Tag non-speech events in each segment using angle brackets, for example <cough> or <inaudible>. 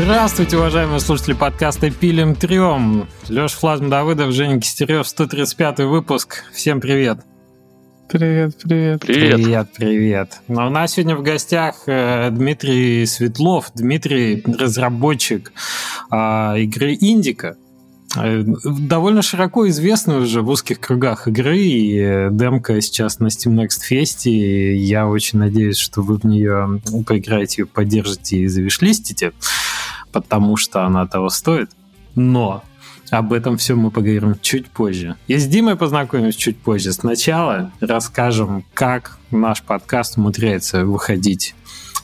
Здравствуйте, уважаемые слушатели подкаста «Пилим трем». Леша Флазм Давыдов, Женя Кистерев, 135 выпуск. Всем привет. Привет, привет. Привет. Привет, привет. Но у нас сегодня в гостях э, Дмитрий Светлов. Дмитрий – разработчик э, игры «Индика». Э, довольно широко известны уже в узких кругах игры, и э, демка сейчас на Steam Next Fest, и я очень надеюсь, что вы в нее поиграете, ее поддержите и завишлистите, потому что она того стоит. Но об этом все мы поговорим чуть позже. И с Димой познакомимся чуть позже. Сначала расскажем, как наш подкаст умудряется выходить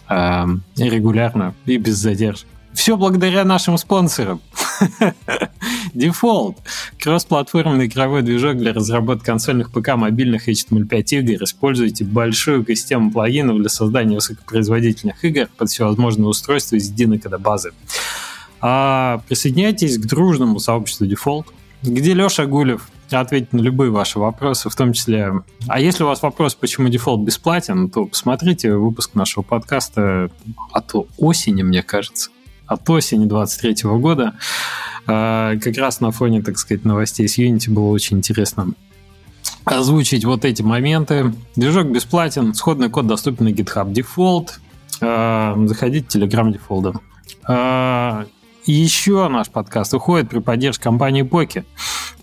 э, регулярно и без задержек. Все благодаря нашим спонсорам. <laughs> Default – кроссплатформенный игровой движок для разработки консольных ПК, мобильных HTML5 игр. Используйте большую систему плагинов для создания высокопроизводительных игр под всевозможные устройства из единой кодобазы. А присоединяйтесь к дружному сообществу Default, где Леша Гулев ответит на любые ваши вопросы, в том числе... А если у вас вопрос, почему дефолт бесплатен, то посмотрите выпуск нашего подкаста от осени, мне кажется от осени 23 года. А, как раз на фоне, так сказать, новостей с Unity было очень интересно озвучить вот эти моменты. Движок бесплатен, сходный код доступен на GitHub Default. А, заходите в Telegram Default. А, еще наш подкаст уходит при поддержке компании Poki.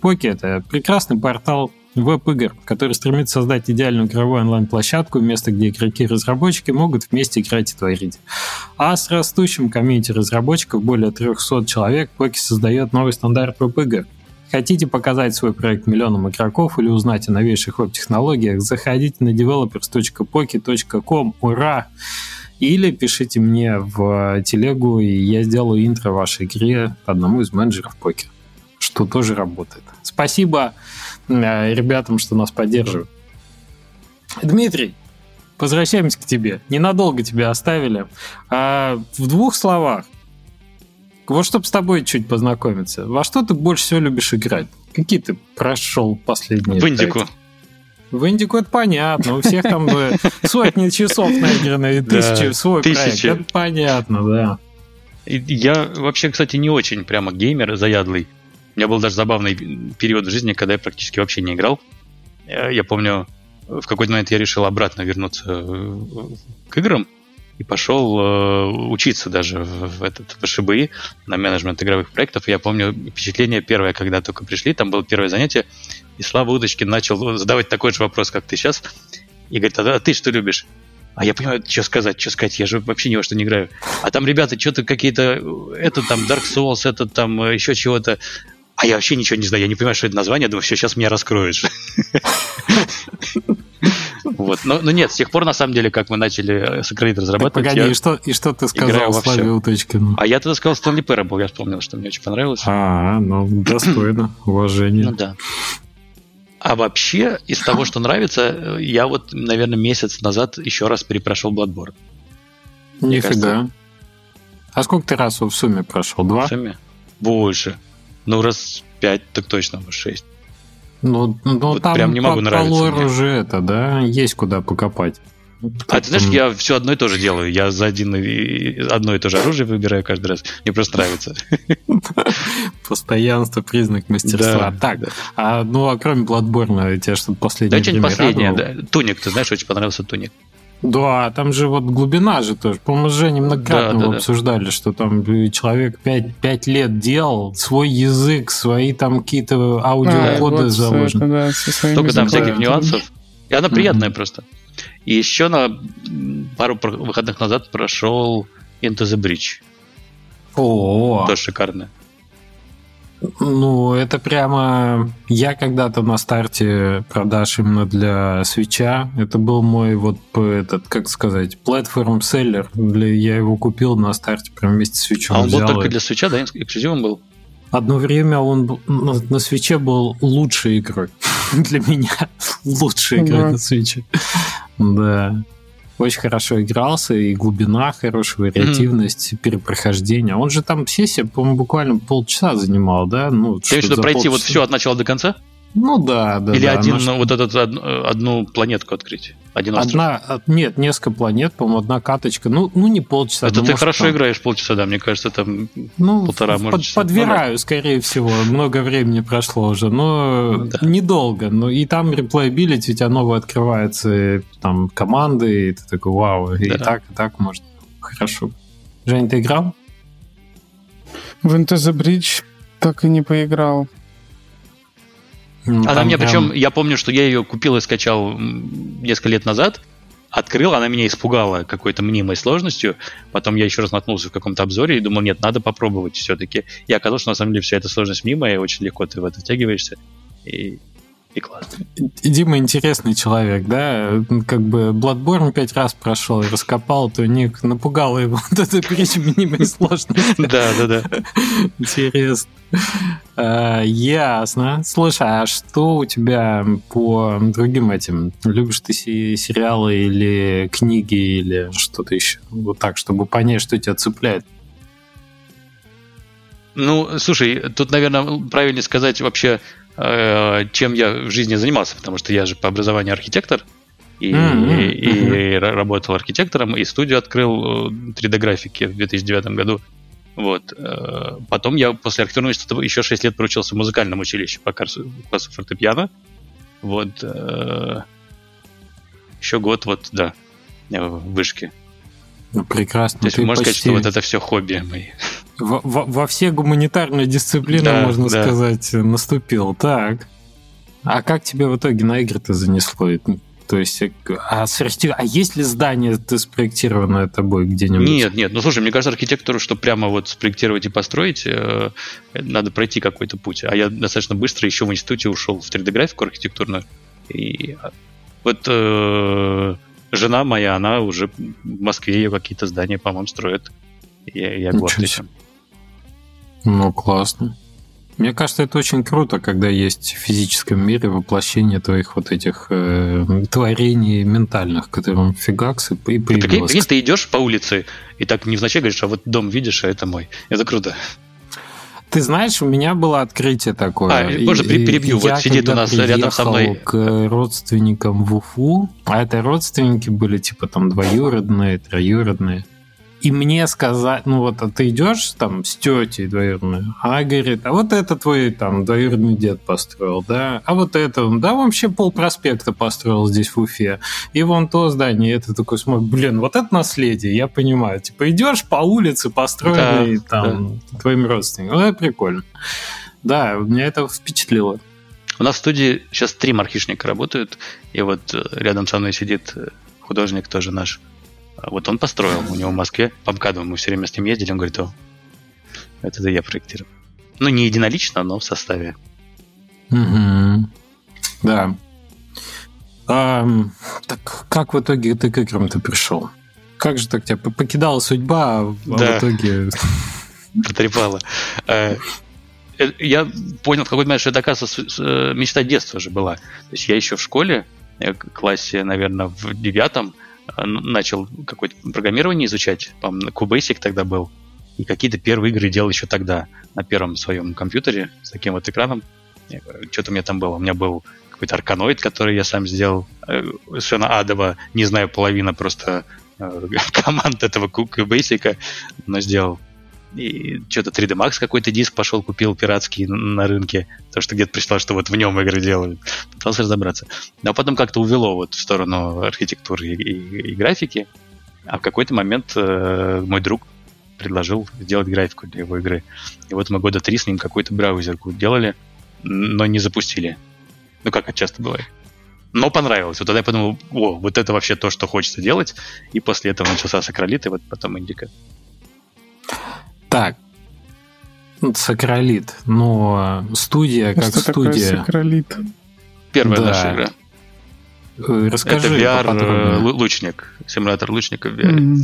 Poki – это прекрасный портал веб-игр, который стремится создать идеальную игровую онлайн-площадку, место, где игроки и разработчики могут вместе играть и творить. А с растущим комьюнити разработчиков, более 300 человек, Поки создает новый стандарт веб-игр. Хотите показать свой проект миллионам игроков или узнать о новейших веб-технологиях, заходите на developers.poki.com. Ура! Или пишите мне в телегу, и я сделаю интро вашей игре одному из менеджеров Поки, что тоже работает. Спасибо Э, ребятам, что нас поддерживают. Дмитрий, возвращаемся к тебе. Ненадолго тебя оставили. А в двух словах, вот чтобы с тобой чуть познакомиться, во что ты больше всего любишь играть? Какие ты прошел последние? В Индику. В Индику это понятно. У всех там сотни часов наиграны и тысячи свой проект. Это понятно, да. Я вообще, кстати, не очень прямо геймер заядлый. У меня был даже забавный период в жизни, когда я практически вообще не играл. Э, я помню, в какой-то момент я решил обратно вернуться э, к играм и пошел э, учиться даже в, этот в ШБИ на менеджмент игровых проектов. Я помню впечатление первое, когда только пришли, там было первое занятие, и Слава Удочкин начал задавать такой же вопрос, как ты сейчас, и говорит, а ты что любишь? А я понимаю, что сказать, что сказать, я же вообще ни во что не играю. А там ребята что-то какие-то, это там Dark Souls, это там еще чего-то. А я вообще ничего не знаю, я не понимаю, что это название, думаю, все, сейчас меня раскроешь. Вот. Но, но нет, с тех пор, на самом деле, как мы начали с Акролит разрабатывать... погоди, и что, и что ты сказал Славе Уточкину? А я тогда сказал Стэнли Парабл, я вспомнил, что мне очень понравилось. А, ну, достойно, <clears throat> уважение. Ну да. А вообще, из того, что нравится, я вот, наверное, месяц назад еще раз перепрошел Bloodborne. Нифига. А сколько ты раз в сумме прошел? Два? В сумме? Больше. Ну, раз пять, так точно, может, шесть. Ну, ну вот там прям не могу нравиться. По лору уже это, да, есть куда покопать. А ты знаешь, я все одно и то же делаю. Я за один и, одно и то же оружие выбираю каждый раз. Мне просто нравится. <laughs> Постоянство признак мастерства. Да, так, да. а ну а кроме Bloodborne, тебе что-то последнее? Да, что-нибудь последнее, да. Туник, ты знаешь, очень понравился Туник. Да, там же вот глубина же тоже. По-моему, Женей многократно да, да, обсуждали, да. что там человек 5, 5 лет делал свой язык, свои там какие-то аудиокоды а, вот заложены. да, Только там всяких нюансов. И она приятная mm-hmm. просто. И еще на пару выходных назад прошел Into the Bridge. О, тоже шикарно. Ну, это прямо... Я когда-то на старте продаж именно для свеча. Это был мой вот этот, как сказать, платформ-селлер. Для... Я его купил на старте прям вместе с свечом. А он был только для свеча, да? Эксклюзивом был? Одно время он на, на свече был лучшей игрой. <laughs> для меня лучшей игрой на свече. Да очень хорошо игрался, и глубина хорошая, вариативность, mm-hmm. перепрохождение. Он же там сессия, по-моему, буквально полчаса занимал, да? Ну, Ты что пройти полчаса. вот все от начала до конца? Ну да, да. Или да, один, но- ну, вот этот од- одну планетку открыть. Один остров. Одна, нет, несколько планет, по-моему, одна каточка. Ну, ну не полчаса. Это ну, ты может, хорошо там- играешь полчаса, да, мне кажется, там... Ну, полтора, под- может, часа. подбираю, скорее всего. Много времени прошло уже, но Ну, да. недолго. Но и там replayability, у тебя новые открываются и там команды, и ты такой, вау, и Да. так, и так можно. Хорошо. Жень, ты играл? В the Bridge так и не поиграл. Ну, Она там мне, прям- причем, я помню, что я ее купил и скачал несколько лет назад, открыл, она меня испугала какой-то мнимой сложностью, потом я еще раз наткнулся в каком-то обзоре и думал, нет, надо попробовать все-таки. И оказалось, что на самом деле вся эта сложность мнимая, и очень легко ты в это втягиваешься, и, и классно. Дима интересный человек, да? Как бы Bloodborne пять раз прошел и раскопал, то Ник напугало его <laughs> вот эта притча минимальной сложности. Да, да, да. Интересно. А, Ясно. Слушай, а что у тебя по другим этим? Любишь ты се- сериалы или книги или что-то еще? Вот так, чтобы понять, что тебя цепляет. Ну, слушай, тут, наверное, правильно сказать вообще, чем я в жизни занимался, потому что я же по образованию архитектор, и, Мгм, и- и ра- работал архитектором, и студию открыл э, 3D-графики в 2009 году. Вот. э, Потом я после архитектурного института еще 6 лет проучился в музыкальном училище по классу классу фортепиано. Вот. э, Еще год, вот, да, э, в вышке. Ну, прекрасно. То есть Ты можно сказать, почти что вот это все хобби мои. Во, во- во все гуманитарные дисциплины, Да, можно да. сказать, наступил. Так. А как тебе в итоге на игры-то занесло? То есть, а, сорти- а есть ли здание ты спроектированное тобой где-нибудь? Нет, нет, ну слушай, мне кажется, архитектору, что прямо вот спроектировать и построить, э, надо пройти какой-то путь. А я достаточно быстро еще в институте ушел в 3D-графику архитектурную. И а, вот э, жена моя, она уже в Москве ее какие-то здания, по-моему, строит. Я, я горд этим. Ну, классно. Мне кажется, это очень круто, когда есть в физическом мире воплощение твоих вот этих э, творений ментальных, которым фигакс и и появилось. прикинь, ты идешь по улице и так невзначай говоришь, а вот дом видишь, а это мой. Это круто. Ты знаешь, у меня было открытие такое. А, И- перебью? и Вот я, сидит у нас рядом со мной- к родственникам в Уфу, а это родственники были типа там двоюродные, троюродные. И мне сказать, ну вот, а ты идешь там с тетей двоюродной, а она говорит, а вот это твой там двоюродный дед построил, да, а вот это, да, вообще пол проспекта построил здесь в Уфе, и вон то здание, это такой смотрит, блин, вот это наследие, я понимаю, типа идешь по улице, построенной Да, там твоим родственникам, ну, это прикольно. Да, меня это впечатлило. У нас в студии сейчас три мархишника работают, и вот э, рядом со мной сидит э, художник тоже наш. А Вот он построил, у него в Москве, по МКАДу, мы все время с ним ездили, он говорит, о, это я проектировал. Ну, не единолично, но в составе. Мгм. Да. Ам, так как в итоге ты к играм-то пришел? Как же так тебя покидала судьба, а в а Да. в итоге... <laughs> Потрепало. Э, э, Я понял в какой-то момент, что это, оказывается, э, мечта детства же была. То есть я еще в школе, к- классе, наверное, в девятом, начал какое-то программирование изучать. По-моему, QBasic тогда был. И какие-то первые игры делал еще тогда на первом своем компьютере с таким вот экраном. Э, Что-то у меня там было. У меня был какой-то арканоид, который я сам сделал. Э, Совершенно адово. Не знаю, половина просто э, <laughs> команд этого QBasic, но сделал. И что-то 3D Max какой-то диск пошел, купил пиратский на рынке, потому что где-то прислал, что вот в нем игры делают. Пытался разобраться. Но потом как-то увело вот в сторону архитектуры и, и- и графики. А в какой-то момент э, мой друг предложил сделать графику для его игры. И вот мы года три с ним какую-то браузерку делали, но не запустили. Ну, как это часто бывает. Но понравилось. Вот тогда я подумал, о, вот это вообще то, что хочется делать. И после этого начался Сакролит, и вот потом Индика. Так. Ну, Сакралит. Но студия как Что такое студия. сакролит? Первая Да. наша игра. Э, Расскажи это VR э, лу- лучник, симулятор лучника в VR. М.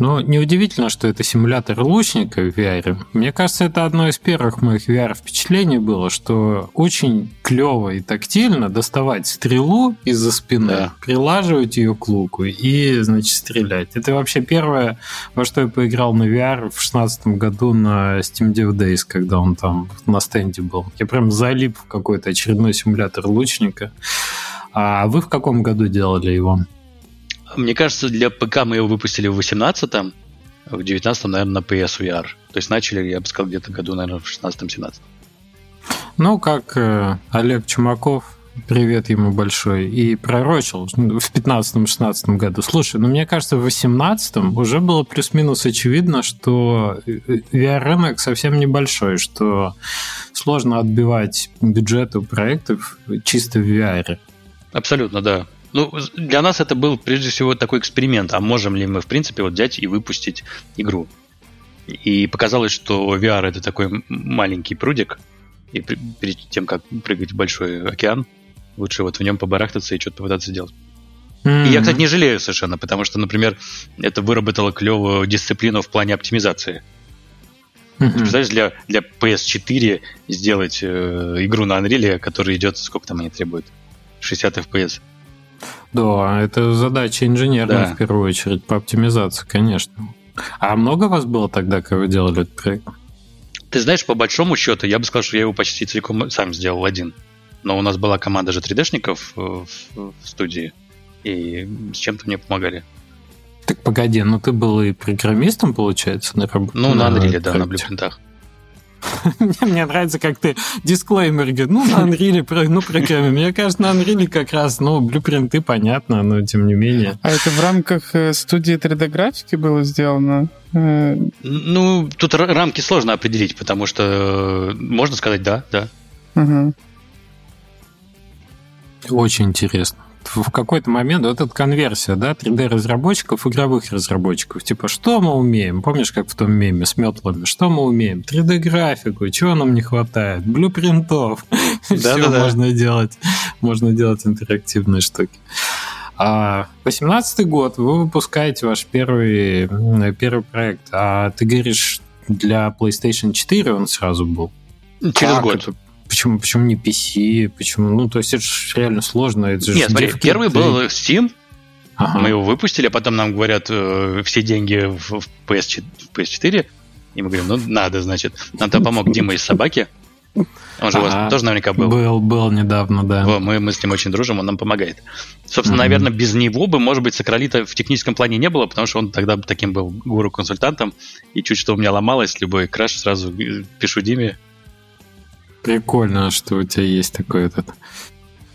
Но неудивительно, что это симулятор лучника в VR. Мне кажется, это одно из первых моих VR впечатлений было, что очень клево и тактильно доставать стрелу из-за спины, да. прилаживать ее к луку и, значит, стрелять. Это вообще первое, во что я поиграл на VR в шестнадцатом году на Steam Dev Days, когда он там на стенде был. Я прям залип в какой-то очередной симулятор лучника. А вы в каком году делали его? Мне кажется, для ПК мы его выпустили в 18-м, в 19-м, наверное, на PSVR. То есть начали, я бы сказал, где-то году, наверное, в 16-17. Ну, как э, Олег Чумаков, привет ему большой, и пророчил в 15-16 году. Слушай, ну мне кажется, в 18-м уже было плюс-минус очевидно, что VR-рынок совсем небольшой, что сложно отбивать бюджеты у проектов чисто в VR. Абсолютно, да. Ну, для нас это был прежде всего такой эксперимент. А можем ли мы, в принципе, вот взять и выпустить игру? И показалось, что VR это такой маленький прудик, и перед тем, как прыгать в большой океан, лучше вот в нем побарахтаться и что-то попытаться сделать. Mm-hmm. И я, кстати, не жалею совершенно, потому что, например, это выработало клевую дисциплину в плане оптимизации. Mm-hmm. Ты представляешь, для, для PS4 сделать э, игру на Unreal, которая идет, сколько там они требуют? 60 FPS. Да, это задача инженерная да. в первую очередь по оптимизации, конечно. А много вас было тогда, когда вы делали этот проект? Ты знаешь, по большому счету, я бы сказал, что я его почти целиком сам сделал один. Но у нас была команда же 3D-шников в, в студии, и с чем-то мне помогали. Так погоди, ну ты был и программистом, получается, на работе? Ну, на Unreal, да, на блюпринтах. <laughs> Мне нравится, как ты дисклеймер говоришь, ну, на Unreal, ну, программе. Мне кажется, на Unreal как раз, ну, блюпринты понятно, но тем не менее. А это в рамках э, студии 3D-графики было сделано? Э, ну, тут рамки сложно определить, потому что э, можно сказать да, да. Угу. Очень интересно в какой-то момент вот эта конверсия, да, 3D-разработчиков, игровых разработчиков, типа, что мы умеем? Помнишь, как в том меме с метлами? Что мы умеем? 3D-графику, чего нам не хватает? Блюпринтов. <laughs> Все можно делать. Можно делать интерактивные штуки. А 18 год, вы выпускаете ваш первый, первый проект, а ты говоришь, для PlayStation 4 он сразу был? Через как год. Почему, почему не PC? Почему? Ну, то есть это же реально сложно. Это Нет, смотри, первый был Steam, ага. мы его выпустили, а потом нам говорят э, все деньги в, в, PS, в PS4, и мы говорим, ну, надо, значит. Нам там помог Дима из «Собаки», он же у вас тоже наверняка был. Был, был недавно, да. Мы, мы с ним очень дружим, он нам помогает. Собственно, mm-hmm. наверное, без него бы, может быть, Сокролита в техническом плане не было, потому что он тогда таким был гуру-консультантом, и чуть что у меня ломалось, любой краш сразу пишу Диме, Прикольно, что у тебя есть такой этот...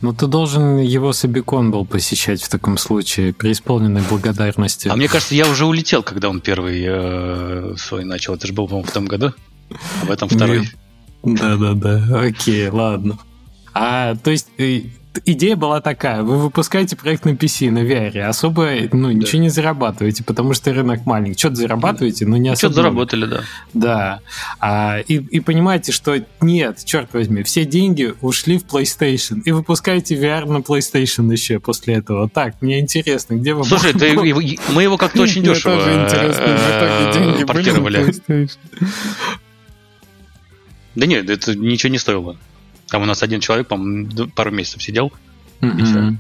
Ну, ты должен его Сабикон был посещать в таком случае, при исполненной благодарности. А мне кажется, я уже улетел, когда он первый э, свой начал. Это же был, по-моему, в том году. А в этом второй. Да-да-да. Окей, ладно. А, то есть идея была такая, вы выпускаете проект на PC, на VR, особо ну, ничего не зарабатываете, потому что рынок маленький. Что-то зарабатываете, но не особо. Что-то заработали, да. Да. А, и, и понимаете, что нет, черт возьми, все деньги ушли в PlayStation, и выпускаете VR на PlayStation еще после этого. Так, мне интересно, где вы... Слушай, <laughs> ты, мы его как-то очень дешево э, портировали. Да нет, это ничего не стоило. Там у нас один человек, по-моему, пару месяцев сидел. Mm-hmm.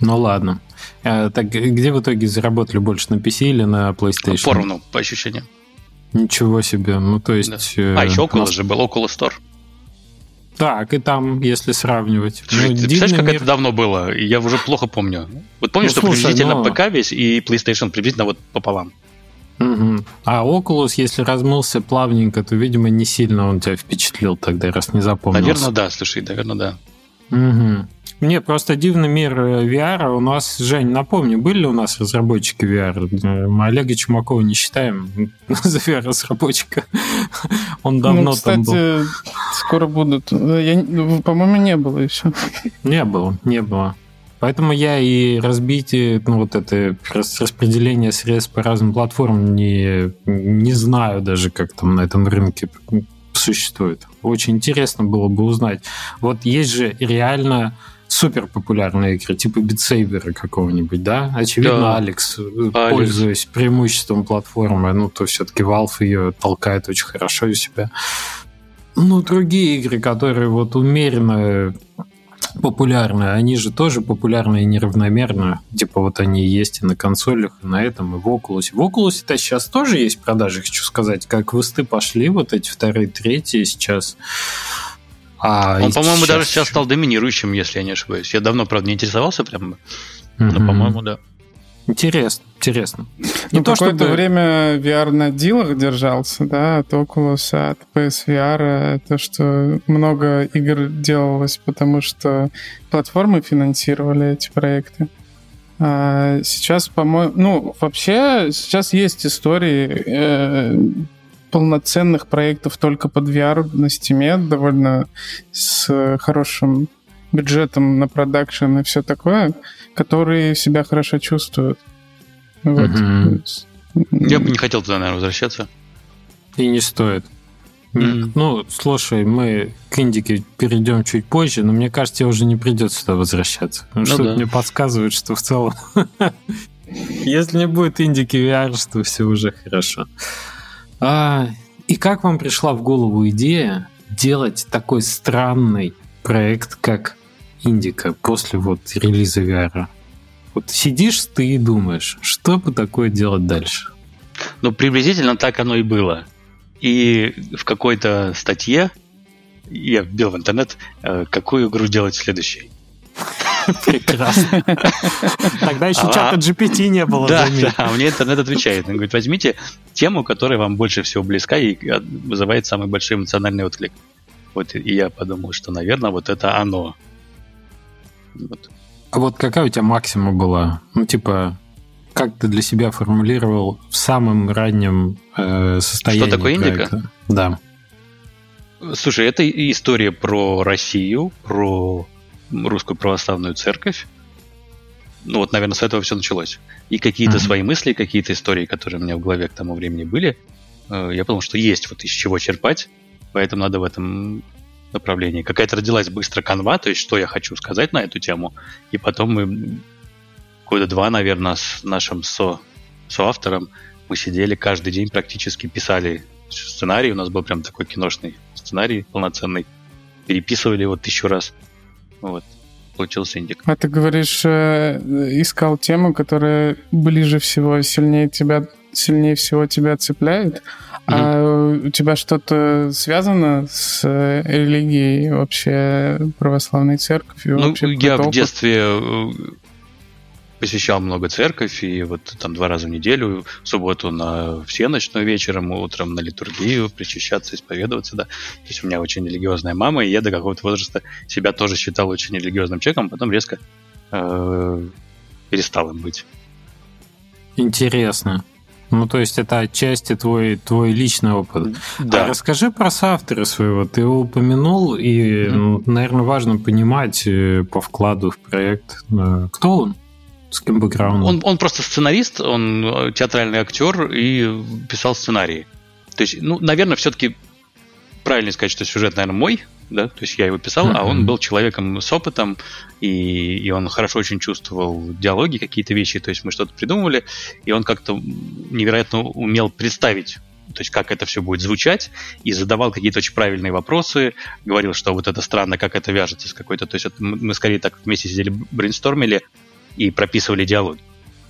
Ну ладно. А, так где в итоге заработали больше на PC или на PlayStation? Поровну, по ощущениям. Ничего себе. Ну, то есть... Да. Э, а, еще Oculus нас... же был, Oculus Store. Так, и там, если сравнивать. Слушай, ну, ты представляешь, как мир... это давно было? Я уже плохо помню. Вот помнишь, ну, что слушай, приблизительно но... ПК весь и PlayStation приблизительно вот пополам. Угу. А Oculus, если размылся плавненько, то, видимо, не сильно он тебя впечатлил тогда, раз не запомнил. Наверное, да, слушай, наверное, да. Угу. Мне просто дивный мир э, VR. У нас, Жень, напомни, были у нас разработчики VR? Мы Олега Чумакова не считаем <laughs> за VR-разработчика. <laughs> Он давно ну, кстати, там был. скоро будут. Я, по-моему, не было еще. Не было, не было. Поэтому я и разбитие, ну, вот это распределение средств по разным платформам не, не знаю даже, как там на этом рынке существует. Очень интересно было бы узнать. Вот есть же реально супер популярные игры, типа битсейбера какого-нибудь, да? Очевидно, да. Алекс, Алекс, пользуясь преимуществом платформы, ну, то все-таки Valve ее толкает очень хорошо из себя. Ну, другие игры, которые вот умеренно популярны, они же тоже популярны и неравномерно. Типа вот они есть и на консолях, и на этом, и в Oculus. В Oculus-то сейчас тоже есть продажи, хочу сказать. Как высты пошли, вот эти вторые, третьи сейчас. А Он, по-моему, сейчас... даже сейчас стал доминирующим, если я не ошибаюсь. Я давно, правда, не интересовался прям, но, по-моему, да. Интересно, интересно. Не ну, то, какое-то чтобы... время VR на дилах держался, да, от Oculus, от PSVR, то, что много игр делалось, потому что платформы финансировали эти проекты. А сейчас, по-моему, ну, вообще, сейчас есть истории э, полноценных проектов только под VR на Steam, довольно с хорошим бюджетом на продакшн и все такое, которые себя хорошо чувствуют. Вот. Угу. Я бы не хотел туда, наверное, возвращаться. И не стоит. Mm-hmm. Ну, слушай, мы к Индике перейдем чуть позже, но мне кажется, тебе уже не придется сюда возвращаться. Ну, что да. мне подсказывает, что в целом, <laughs> если не будет Индики VR, то все уже хорошо. А, и как вам пришла в голову идея делать такой странный проект, как Индика после вот релиза VR? Вот сидишь ты и думаешь, что бы такое делать дальше? Ну, приблизительно так оно и было. И в какой-то статье я вбил в интернет, э, какую игру делать следующей. Прекрасно. Тогда еще а, чата GPT не было. Да, да, а мне интернет отвечает. Он говорит, возьмите тему, которая вам больше всего близка и вызывает самый большой эмоциональный отклик. Вот и я подумал, что, наверное, вот это оно. Вот. А вот какая у тебя максима была? Ну, типа, как ты для себя формулировал в самом раннем э, состоянии Что такое проекта? Индика? Да. Слушай, это история про Россию, про русскую православную церковь. Ну вот, наверное, с этого все началось. И какие-то mm-hmm. свои мысли, какие-то истории, которые у меня в голове к тому времени были, э, я подумал, что есть вот из чего черпать, поэтому надо в этом направлении. Какая-то родилась быстро канва, то есть что я хочу сказать на эту тему, и потом мы года два, наверное, с нашим со, соавтором мы сидели каждый день практически писали сценарий, у нас был прям такой киношный сценарий полноценный, переписывали его тысячу раз. Вот, получился индик. А ты говоришь, э, искал тему, которая ближе всего, сильнее тебя, сильнее всего тебя цепляет? А у тебя что-то связано с э, религией вообще православной церковью? Ну, я в детстве э, посещал много церковь, и вот там два раза в неделю, в субботу на всеночную вечером, утром на литургию, причащаться, исповедоваться, да. То есть у меня очень религиозная мама, и я до какого-то возраста себя тоже считал очень религиозным человеком, потом резко э, перестал им быть. Интересно. Ну, то есть это отчасти твой, твой личный опыт. Да. А расскажи про соавтора своего. Ты его упомянул, и, mm-hmm. наверное, важно понимать э, по вкладу в проект, э, кто он? С каким бэкграундом? Он, он просто сценарист, он э, театральный актер и писал сценарии. То есть, ну, наверное, все-таки правильно сказать, что сюжет, наверное, мой, да, то есть я его писал, mm-hmm. а он был человеком с опытом, и, и он хорошо очень чувствовал диалоги, какие-то вещи, то есть мы что-то придумывали, и он как-то невероятно умел представить то есть как это все будет звучать, и задавал какие-то очень правильные вопросы, говорил, что вот это странно, как это вяжется с какой-то... То есть это мы скорее так вместе сидели, брейнстормили, и прописывали диалоги.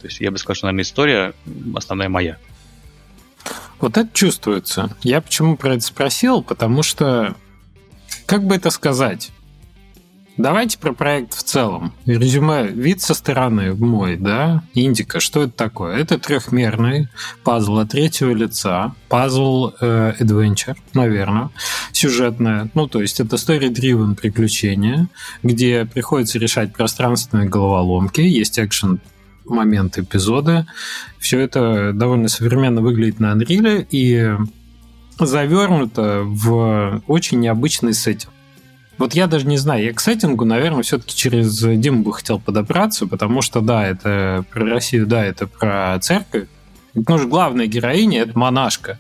То есть я бы сказал, что, наверное, история основная моя. Вот это чувствуется. Я почему про это спросил? Потому что, как бы это сказать, Давайте про проект в целом. Резюме, вид со стороны мой, да, Индика, что это такое? Это трехмерный пазл от третьего лица, пазл э, наверное, сюжетное, ну, то есть это story-driven приключение, где приходится решать пространственные головоломки, есть экшен момент эпизода. Все это довольно современно выглядит на Unreal и завернуто в очень необычный сеттинг. Вот я даже не знаю, я к сеттингу, наверное, все-таки через Диму бы хотел подобраться, потому что, да, это про Россию, да, это про церковь. Потому что главная героиня — это монашка.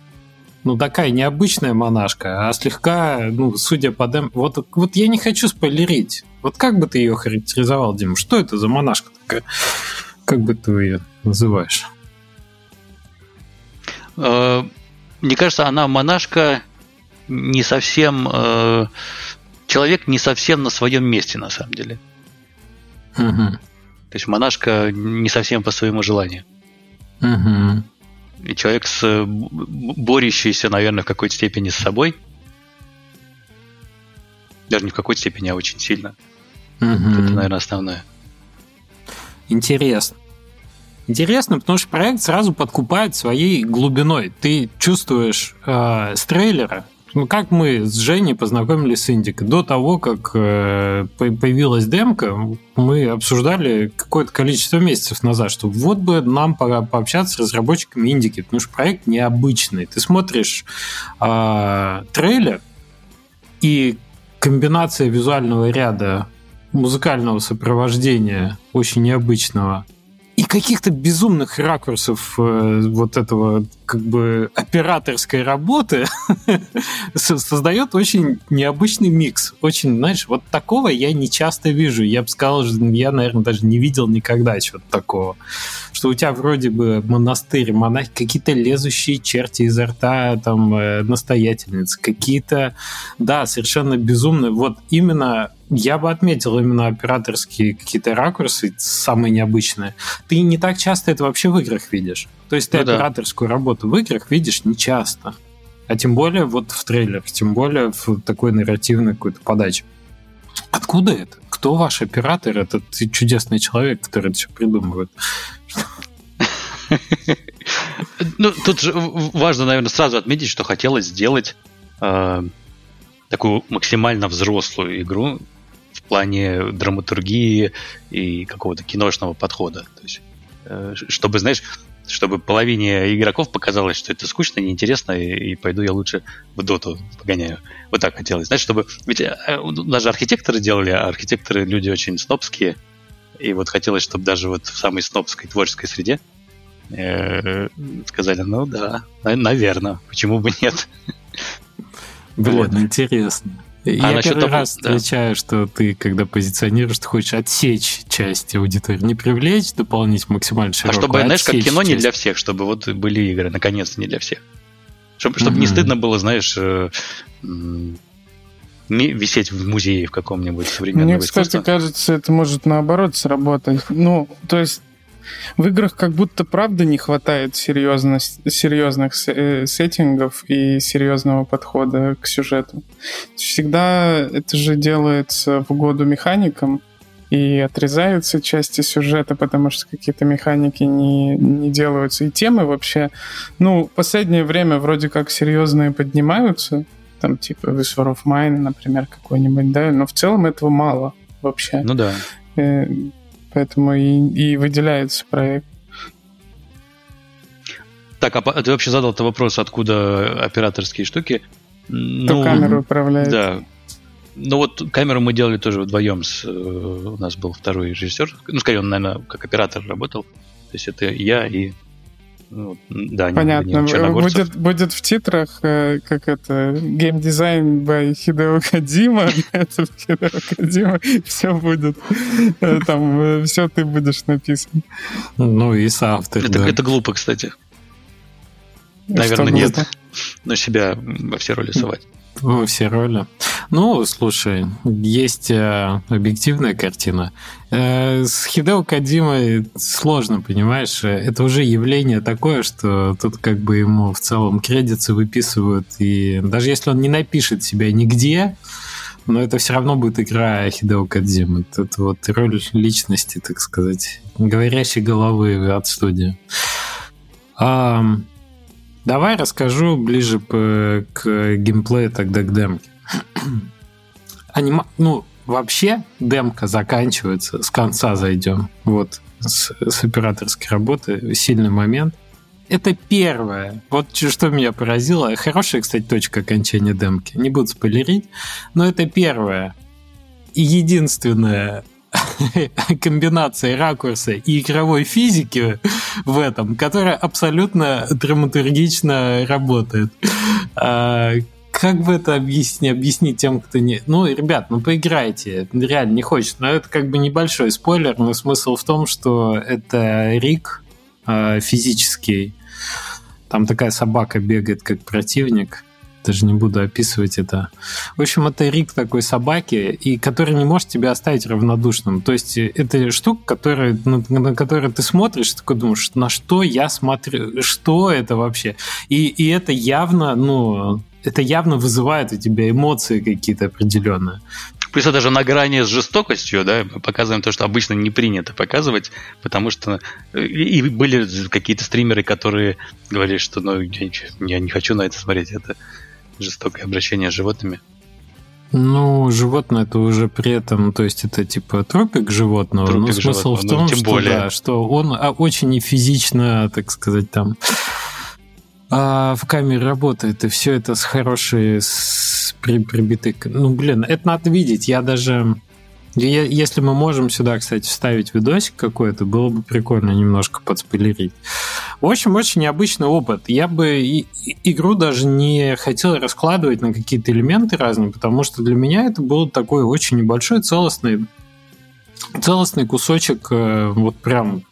Ну, такая необычная монашка, а слегка, ну, судя по дем... Вот, вот я не хочу спойлерить. Вот как бы ты ее характеризовал, Дима? Что это за монашка такая? Как бы ты ее называешь? Э, мне кажется, она монашка не совсем... Э, человек не совсем на своем месте, на самом деле. Угу. То есть монашка не совсем по своему желанию. Угу. И человек, с, борющийся, наверное, в какой-то степени с собой. Даже не в какой-то степени, а очень сильно. Угу. Это, наверное, основное. Интересно. Интересно, потому что проект сразу подкупает своей глубиной. Ты чувствуешь э, с трейлера, ну, как мы с Женей познакомились с Индикой? До того, как э, появилась демка, мы обсуждали какое-то количество месяцев назад, что вот бы нам пора пообщаться с разработчиками Индики, потому что проект необычный. Ты смотришь э, трейлер, и комбинация визуального ряда, музыкального сопровождения очень необычного – и каких-то безумных ракурсов э, вот этого как бы операторской работы <laughs> создает очень необычный микс. Очень, знаешь, вот такого я не часто вижу. Я бы сказал, я, наверное, даже не видел никогда чего-то такого. Что у тебя вроде бы монастырь, монахи, какие-то лезущие черти изо рта там э, настоятельницы, какие-то, да, совершенно безумные. Вот именно я бы отметил именно операторские какие-то ракурсы, самые необычные. Ты не так часто это вообще в играх видишь. То есть ты ну, операторскую да. работу в играх видишь не часто. А тем более вот в трейлерах, тем более в такой нарративной какой-то подаче. Откуда это? Кто ваш оператор? Этот чудесный человек, который это все придумывает. <laughs> Ну, тут же важно, наверное, сразу отметить, что хотелось сделать э, такую максимально взрослую игру, плане драматургии и какого-то киношного подхода. То есть, э, чтобы, знаешь, чтобы половине игроков показалось, что это скучно, неинтересно, и, и пойду я лучше в доту погоняю. Вот так хотелось. Знаешь, чтобы... Ведь э, даже архитекторы делали, а архитекторы люди очень снобские, и вот хотелось, чтобы даже вот в самой снобской творческой среде э, сказали, ну да, наверное, почему бы нет. Блин, вот. интересно. А Я первый того, раз да. встречаю, что ты, когда позиционируешь, ты хочешь отсечь часть аудитории, не привлечь дополнить максимально широко, А чтобы, знаешь, как кино часть. не для всех, чтобы вот были игры, наконец-то не для всех. Чтобы, чтобы mm-hmm. не стыдно было, знаешь, э, висеть в музее в каком-нибудь современном Мне, кстати, кажется, это может наоборот сработать. Ну, то есть в играх как будто правда не хватает серьезность, серьезных э, сеттингов и серьезного подхода к сюжету. Всегда это же делается в угоду механикам, и отрезаются части сюжета, потому что какие-то механики не, не делаются. И темы вообще, ну, в последнее время вроде как серьезные поднимаются, там типа This War of Mine, например, какой-нибудь, да, но в целом этого мало вообще. Ну да. Поэтому и, и выделяется проект. Так, а ты вообще задал-то вопрос, откуда операторские штуки? Кто ну, камеру управляет? Да. Ну вот камеру мы делали тоже вдвоем. С, э, у нас был второй режиссер. Ну, скорее, он, наверное, как оператор работал. То есть это я и ну, да, Понятно. Не, будет, будет в титрах, э, как это, Game Design by Hideo Kojima, это Hideo Kojima, все будет. Э, там э, все ты будешь написан. Ну и соавтор, это, да. это глупо, кстати. Наверное, нет. Но себя во все роли совать. Все роли. Ну, слушай, есть э, объективная картина. Э, с Хидео Кадимой сложно, понимаешь? Это уже явление такое, что тут как бы ему в целом кредиты выписывают. И даже если он не напишет себя нигде, но это все равно будет игра Хидео Кадзимы. Это вот роль личности, так сказать, говорящей головы от студии. Давай расскажу ближе по, к геймплею, тогда к демке <clears throat> анима... Ну, вообще демка заканчивается, с конца зайдем. Вот, с, с операторской работы, сильный момент. Это первое. Вот что меня поразило. Хорошая, кстати, точка окончания демки. Не буду спойлерить, но это первое и единственное комбинация ракурса и игровой физики в этом, которая абсолютно драматургично работает. А, как бы это объяснить, объяснить тем, кто не... Ну, ребят, ну поиграйте, реально не хочет. Но это как бы небольшой спойлер, но смысл в том, что это Рик э, физический. Там такая собака бегает как противник даже не буду описывать это. В общем, это Рик такой собаки, и который не может тебя оставить равнодушным. То есть это штука, которая, на, на которую ты смотришь, такой думаешь, на что я смотрю, что это вообще? И, и это явно, ну, это явно вызывает у тебя эмоции какие-то определенные. Плюс это даже на грани с жестокостью, да, мы показываем то, что обычно не принято показывать, потому что э, и были какие-то стримеры, которые говорили, что ну, я, я не хочу на это смотреть, это жестокое обращение с животными. Ну, животное это уже при этом, то есть это типа тропик животного, тропик но смысл животного, в том, ну, тем что, более. Да, что он а, очень нефизично, так сказать, там а, в камере работает, и все это с хорошей, с при, прибитой... Ну, блин, это надо видеть, я даже если мы можем сюда, кстати, вставить видосик какой-то, было бы прикольно немножко подспойлерить. В общем, очень необычный опыт. Я бы игру даже не хотел раскладывать на какие-то элементы разные, потому что для меня это был такой очень небольшой целостный целостный кусочек э, вот прям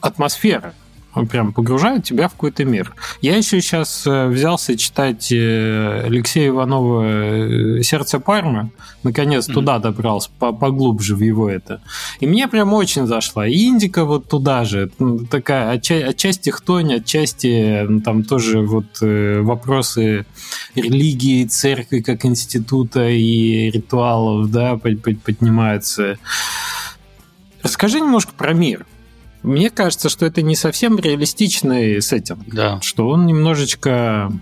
атмосферы. Он прям погружает тебя в какой-то мир. Я еще сейчас э, взялся читать э, Алексея Иванова э, «Сердце Пармы». Наконец mm-hmm. туда добрался, поглубже в его это. И мне прям очень зашла. И Индика вот туда же. Такая отча- отчасти хтонь, отчасти там тоже вот вопросы религии, церкви как института и ритуалов, да, поднимаются. Расскажи немножко про мир. Мне кажется, что это не совсем реалистичный сеттинг. Да. Что он немножечко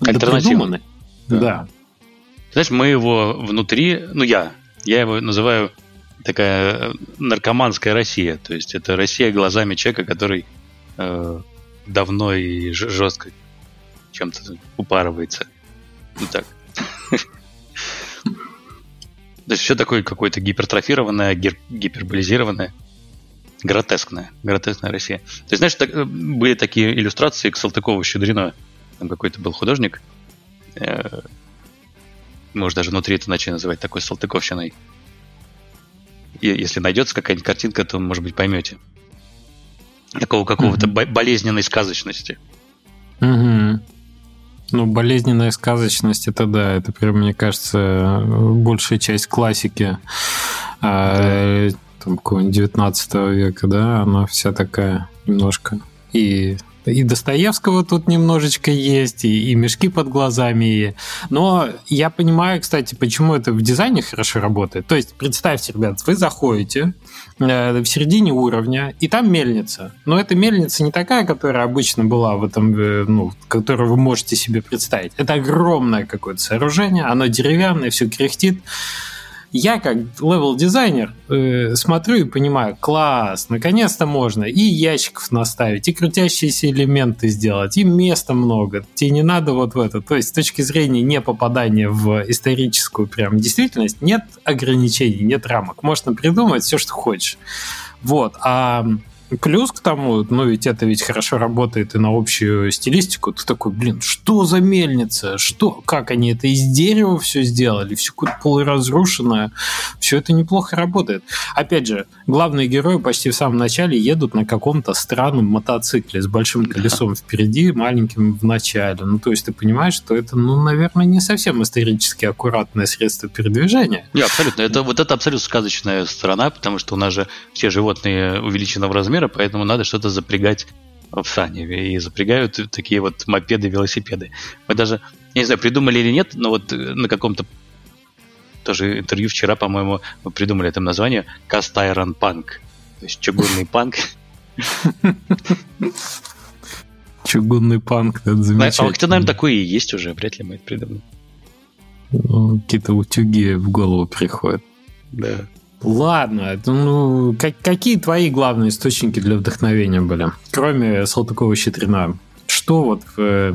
альтернативный. Да. да. Знаешь, мы его внутри, ну я, я его называю такая наркоманская Россия. То есть это Россия глазами человека, который э, давно и жестко чем-то упарывается. Ну так. <laughs> То есть все такое какое-то гипертрофированное, гиперболизированное гротескная, гротескная Россия. То есть, знаешь, так, э, были такие иллюстрации к Салтыкову-Щедрина. Там какой-то был художник. Э, может, даже внутри это начали называть такой Салтыковщиной. И если найдется какая-нибудь картинка, то, может быть, поймете. Такого какого-то mm-hmm. болезненной сказочности. Угу. Ну, болезненная сказочность, это да, это прям, мне кажется, большая часть классики. А, да там какого-нибудь 19 века, да, она вся такая немножко и и Достоевского тут немножечко есть, и, и мешки под глазами. И... Но я понимаю, кстати, почему это в дизайне хорошо работает. То есть, представьте, ребят, вы заходите э, в середине уровня, и там мельница. Но эта мельница не такая, которая обычно была в этом, э, ну, которую вы можете себе представить. Это огромное какое-то сооружение, оно деревянное, все кряхтит я как левел-дизайнер э, смотрю и понимаю, класс, наконец-то можно и ящиков наставить, и крутящиеся элементы сделать, и места много. Тебе не надо вот в это. То есть с точки зрения не попадания в историческую прям действительность нет ограничений, нет рамок. Можно придумать все, что хочешь. Вот. А Плюс к тому, ну ведь это ведь хорошо работает и на общую стилистику. Ты такой, блин, что за мельница? Что? Как они это из дерева все сделали? Все полуразрушенное. Все это неплохо работает. Опять же, главные герои почти в самом начале едут на каком-то странном мотоцикле с большим колесом впереди, маленьким в начале. Ну, то есть ты понимаешь, что это, ну, наверное, не совсем исторически аккуратное средство передвижения. Не, абсолютно. Это, вот это абсолютно сказочная сторона, потому что у нас же все животные увеличены в размере, поэтому надо что-то запрягать в сани. И запрягают такие вот мопеды, велосипеды. Мы даже, я не знаю, придумали или нет, но вот на каком-то тоже интервью вчера, по-моему, мы придумали это название Cast Iron Punk. То есть чугунный панк. Чугунный панк, это замечательно. А хотя, наверное, такое и есть уже, вряд ли мы это придумали. Ну, какие-то утюги в голову приходят. Да. Ладно, ну как, какие твои главные источники для вдохновения были, кроме Салтыкова-Щедрина? Что вот э,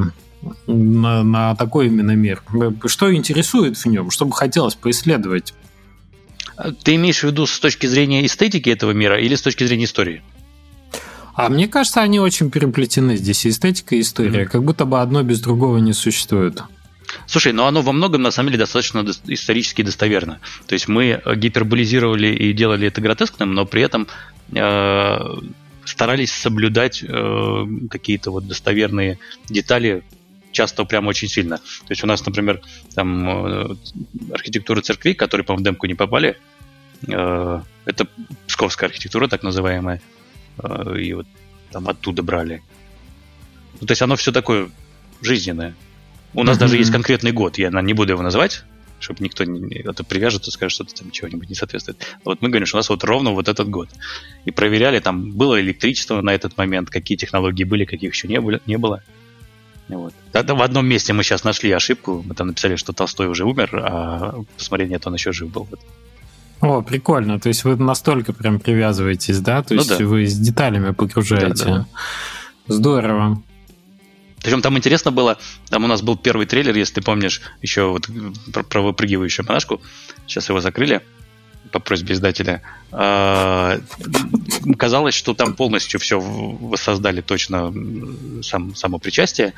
на, на такой именно мир? Что интересует в нем? Что бы хотелось поисследовать? Ты имеешь в виду с точки зрения эстетики этого мира или с точки зрения истории? А мне кажется, они очень переплетены здесь, эстетика и история. Mm-hmm. Как будто бы одно без другого не существует. Слушай, но оно во многом на самом деле достаточно исторически достоверно. То есть мы гиперболизировали и делали это гротескным, но при этом э, старались соблюдать э, какие-то вот достоверные детали часто прям очень сильно. То есть у нас, например, там э, архитектура церквей, которые, по-моему, в демку не попали, э, это псковская архитектура, так называемая, э, и вот там оттуда брали. Ну, то есть оно все такое жизненное. У нас mm-hmm. даже есть конкретный год, я не буду его называть, чтобы никто не, это привяжет и скажет, что там чего-нибудь не соответствует. Вот мы говорим, что у нас вот ровно вот этот год. И проверяли, там было электричество на этот момент, какие технологии были, каких еще не было. Не было. Вот. Тогда в одном месте мы сейчас нашли ошибку, мы там написали, что Толстой уже умер, а посмотри, нет, он еще жив был. О, прикольно. То есть вы настолько прям привязываетесь, да? То ну, есть да. вы с деталями погружаете. Да, да. Здорово. Причем там интересно было, там у нас был первый трейлер, если ты помнишь, еще вот про, про выпрыгивающую монашку. Сейчас его закрыли по просьбе издателя. А, казалось, что там полностью все воссоздали точно сам, само причастие,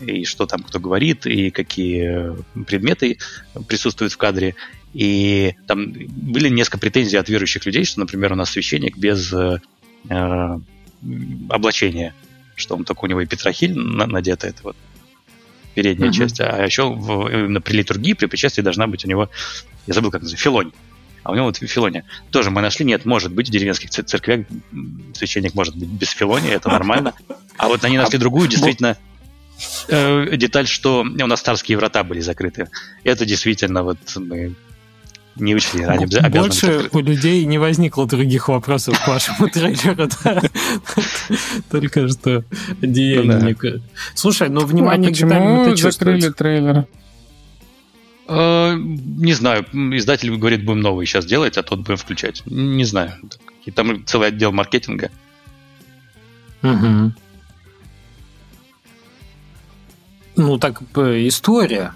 и что там кто говорит, и какие предметы присутствуют в кадре. И там были несколько претензий от верующих людей, что, например, у нас священник без э, облачения что он только у него и петрохиль надета, это вот передняя uh-huh. часть, а еще в, именно при литургии, при причастии должна быть у него, я забыл, как называется, филонь. А у него вот филония. Тоже мы нашли, нет, может быть, в деревенских церквях священник может быть без филония, это нормально. А вот они нашли а другую, действительно, э, деталь, что у нас царские врата были закрыты. Это действительно вот мы не учли. Они Больше у людей не возникло других вопросов к вашему трейлеру. Только что. Ну Слушай, ну внимание к деталям закрыли трейлер? А, не знаю. Издатель говорит, будем новый сейчас делать, а тот будем включать. Не знаю. Там целый отдел маркетинга. Угу. Ну, так история.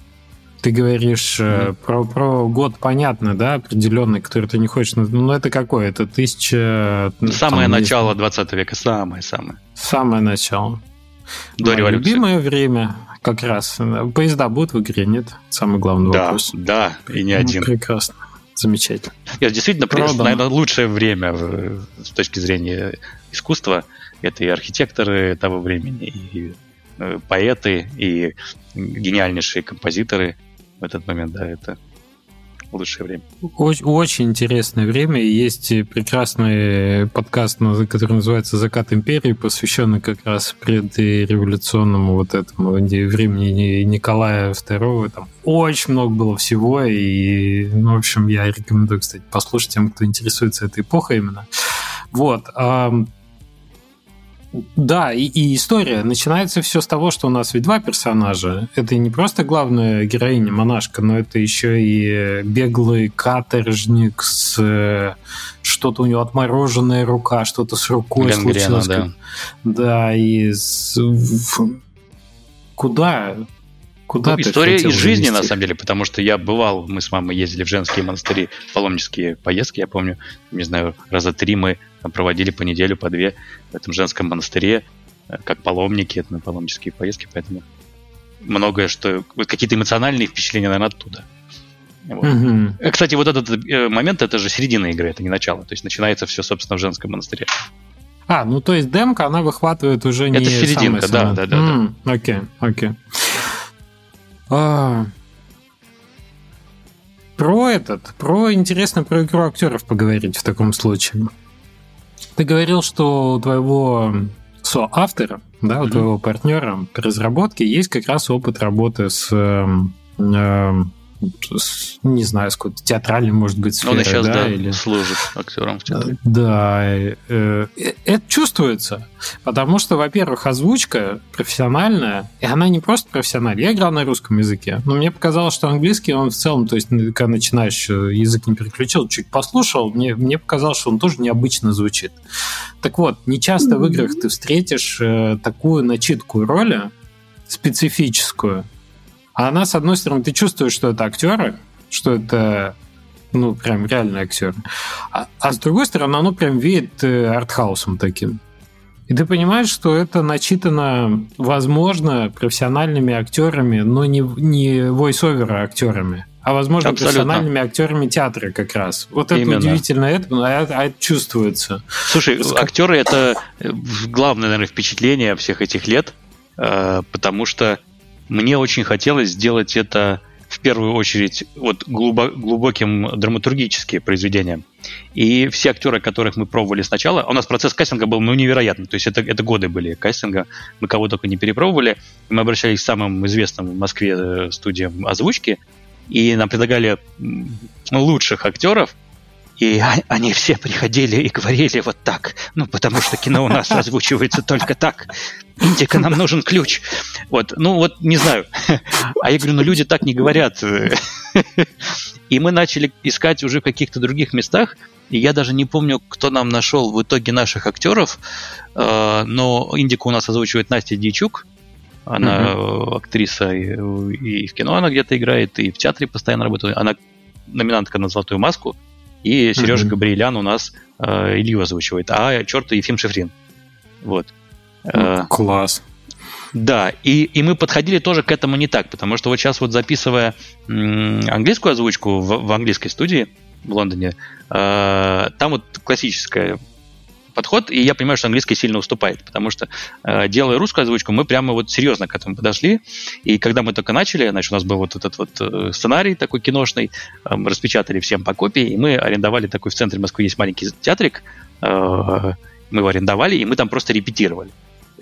Ты говоришь mm-hmm. про, про год, понятно, да, определенный, который ты не хочешь... Ну, это какой? Это тысяча... Ну, самое там, начало есть... 20 века, самое-самое. Самое начало. До Мое революции. любимое время как раз. Поезда будут в игре, нет? Самый главный да, вопрос. Да, и не ну, один. Прекрасно. Замечательно. Нет, действительно, Продано. наверное, лучшее время с точки зрения искусства. Это и архитекторы того времени, и э, поэты, и гениальнейшие композиторы – в этот момент, да, это лучшее время. Очень, очень интересное время. Есть прекрасный подкаст, который называется «Закат империи», посвященный как раз предреволюционному вот этому времени Николая II. Там очень много было всего, и, ну, в общем, я рекомендую, кстати, послушать тем, кто интересуется этой эпохой именно. Вот. Да, и, и история. Начинается все с того, что у нас ведь два персонажа. Это не просто главная героиня монашка, но это еще и беглый каторжник с э, что-то у него отмороженная рука, что-то с рукой Гангрена, случилось. Да, да и с... куда Куда ну, история из жизни, завести? на самом деле, потому что я бывал, мы с мамой ездили в женские монастыри, паломнические поездки, я помню, не знаю, раза три мы проводили по неделю, по две в этом женском монастыре, э, как паломники, это на паломнические поездки, поэтому многое, что... Какие-то эмоциональные впечатления, наверное, оттуда. Вот. Угу. Кстати, вот этот э, момент, это же середина игры, это не начало. То есть начинается все, собственно, в женском монастыре. А, ну то есть демка, она выхватывает уже не Это серединка, да, да, да, да. Окей, окей. А, про этот, про интересно про игру актеров поговорить в таком случае. Ты говорил, что у твоего соавтора, да, у mm-hmm. твоего партнера по разработке есть как раз опыт работы с э, не знаю, сколько театральный, может быть, сфера, Он сейчас, да, да или... служит актером в театре. Да, э, э, это чувствуется, потому что, во-первых, озвучка профессиональная, и она не просто профессиональная. Я играл на русском языке, но мне показалось, что английский, он в целом, то есть, когда начинаешь э, язык не переключил, чуть послушал, мне, мне показалось, что он тоже необычно звучит. Так вот, не часто в играх ты встретишь такую начитку роли, специфическую, а она, с одной стороны, ты чувствуешь, что это актеры, что это ну, прям реальный актер. А, а с другой стороны, оно прям веет э, артхаусом таким. И ты понимаешь, что это начитано, возможно, профессиональными актерами, но не, не voice-over актерами, а, возможно, Абсолютно. профессиональными актерами театра как раз. Вот это Именно. удивительно, это, а, а это чувствуется. Слушай, актеры это э, главное, наверное, впечатление всех этих лет, э, потому что мне очень хотелось сделать это в первую очередь вот глубоким драматургические произведения. И все актеры, которых мы пробовали сначала, у нас процесс кастинга был ну, невероятный. То есть это, это годы были кастинга, мы кого только не перепробовали. Мы обращались к самым известным в Москве э, студиям озвучки, и нам предлагали лучших актеров, и они все приходили и говорили вот так. Ну, потому что кино у нас <laughs> озвучивается только так. Индика, нам нужен ключ. Вот, ну вот, не знаю. А я говорю, ну люди так не говорят. И мы начали искать уже в каких-то других местах. И я даже не помню, кто нам нашел в итоге наших актеров. А, но Индику у нас озвучивает Настя Дичук. Она uh актриса и, и в кино она где-то играет, и в театре постоянно работает. Она номинантка на «Золотую маску». И Сережа mm-hmm. Габриэлян у нас э, Илью озвучивает, а черт Ефим Шифрин. Вот. Mm, класс. Да, и, и мы подходили тоже к этому не так, потому что вот сейчас вот записывая английскую озвучку в, в английской студии в Лондоне, э, там вот классическая подход, и я понимаю, что английский сильно уступает, потому что, э, делая русскую озвучку, мы прямо вот серьезно к этому подошли, и когда мы только начали, значит, у нас был вот этот вот э, сценарий такой киношный, э, распечатали всем по копии, и мы арендовали такой в центре Москвы есть маленький театрик, э, мы его арендовали, и мы там просто репетировали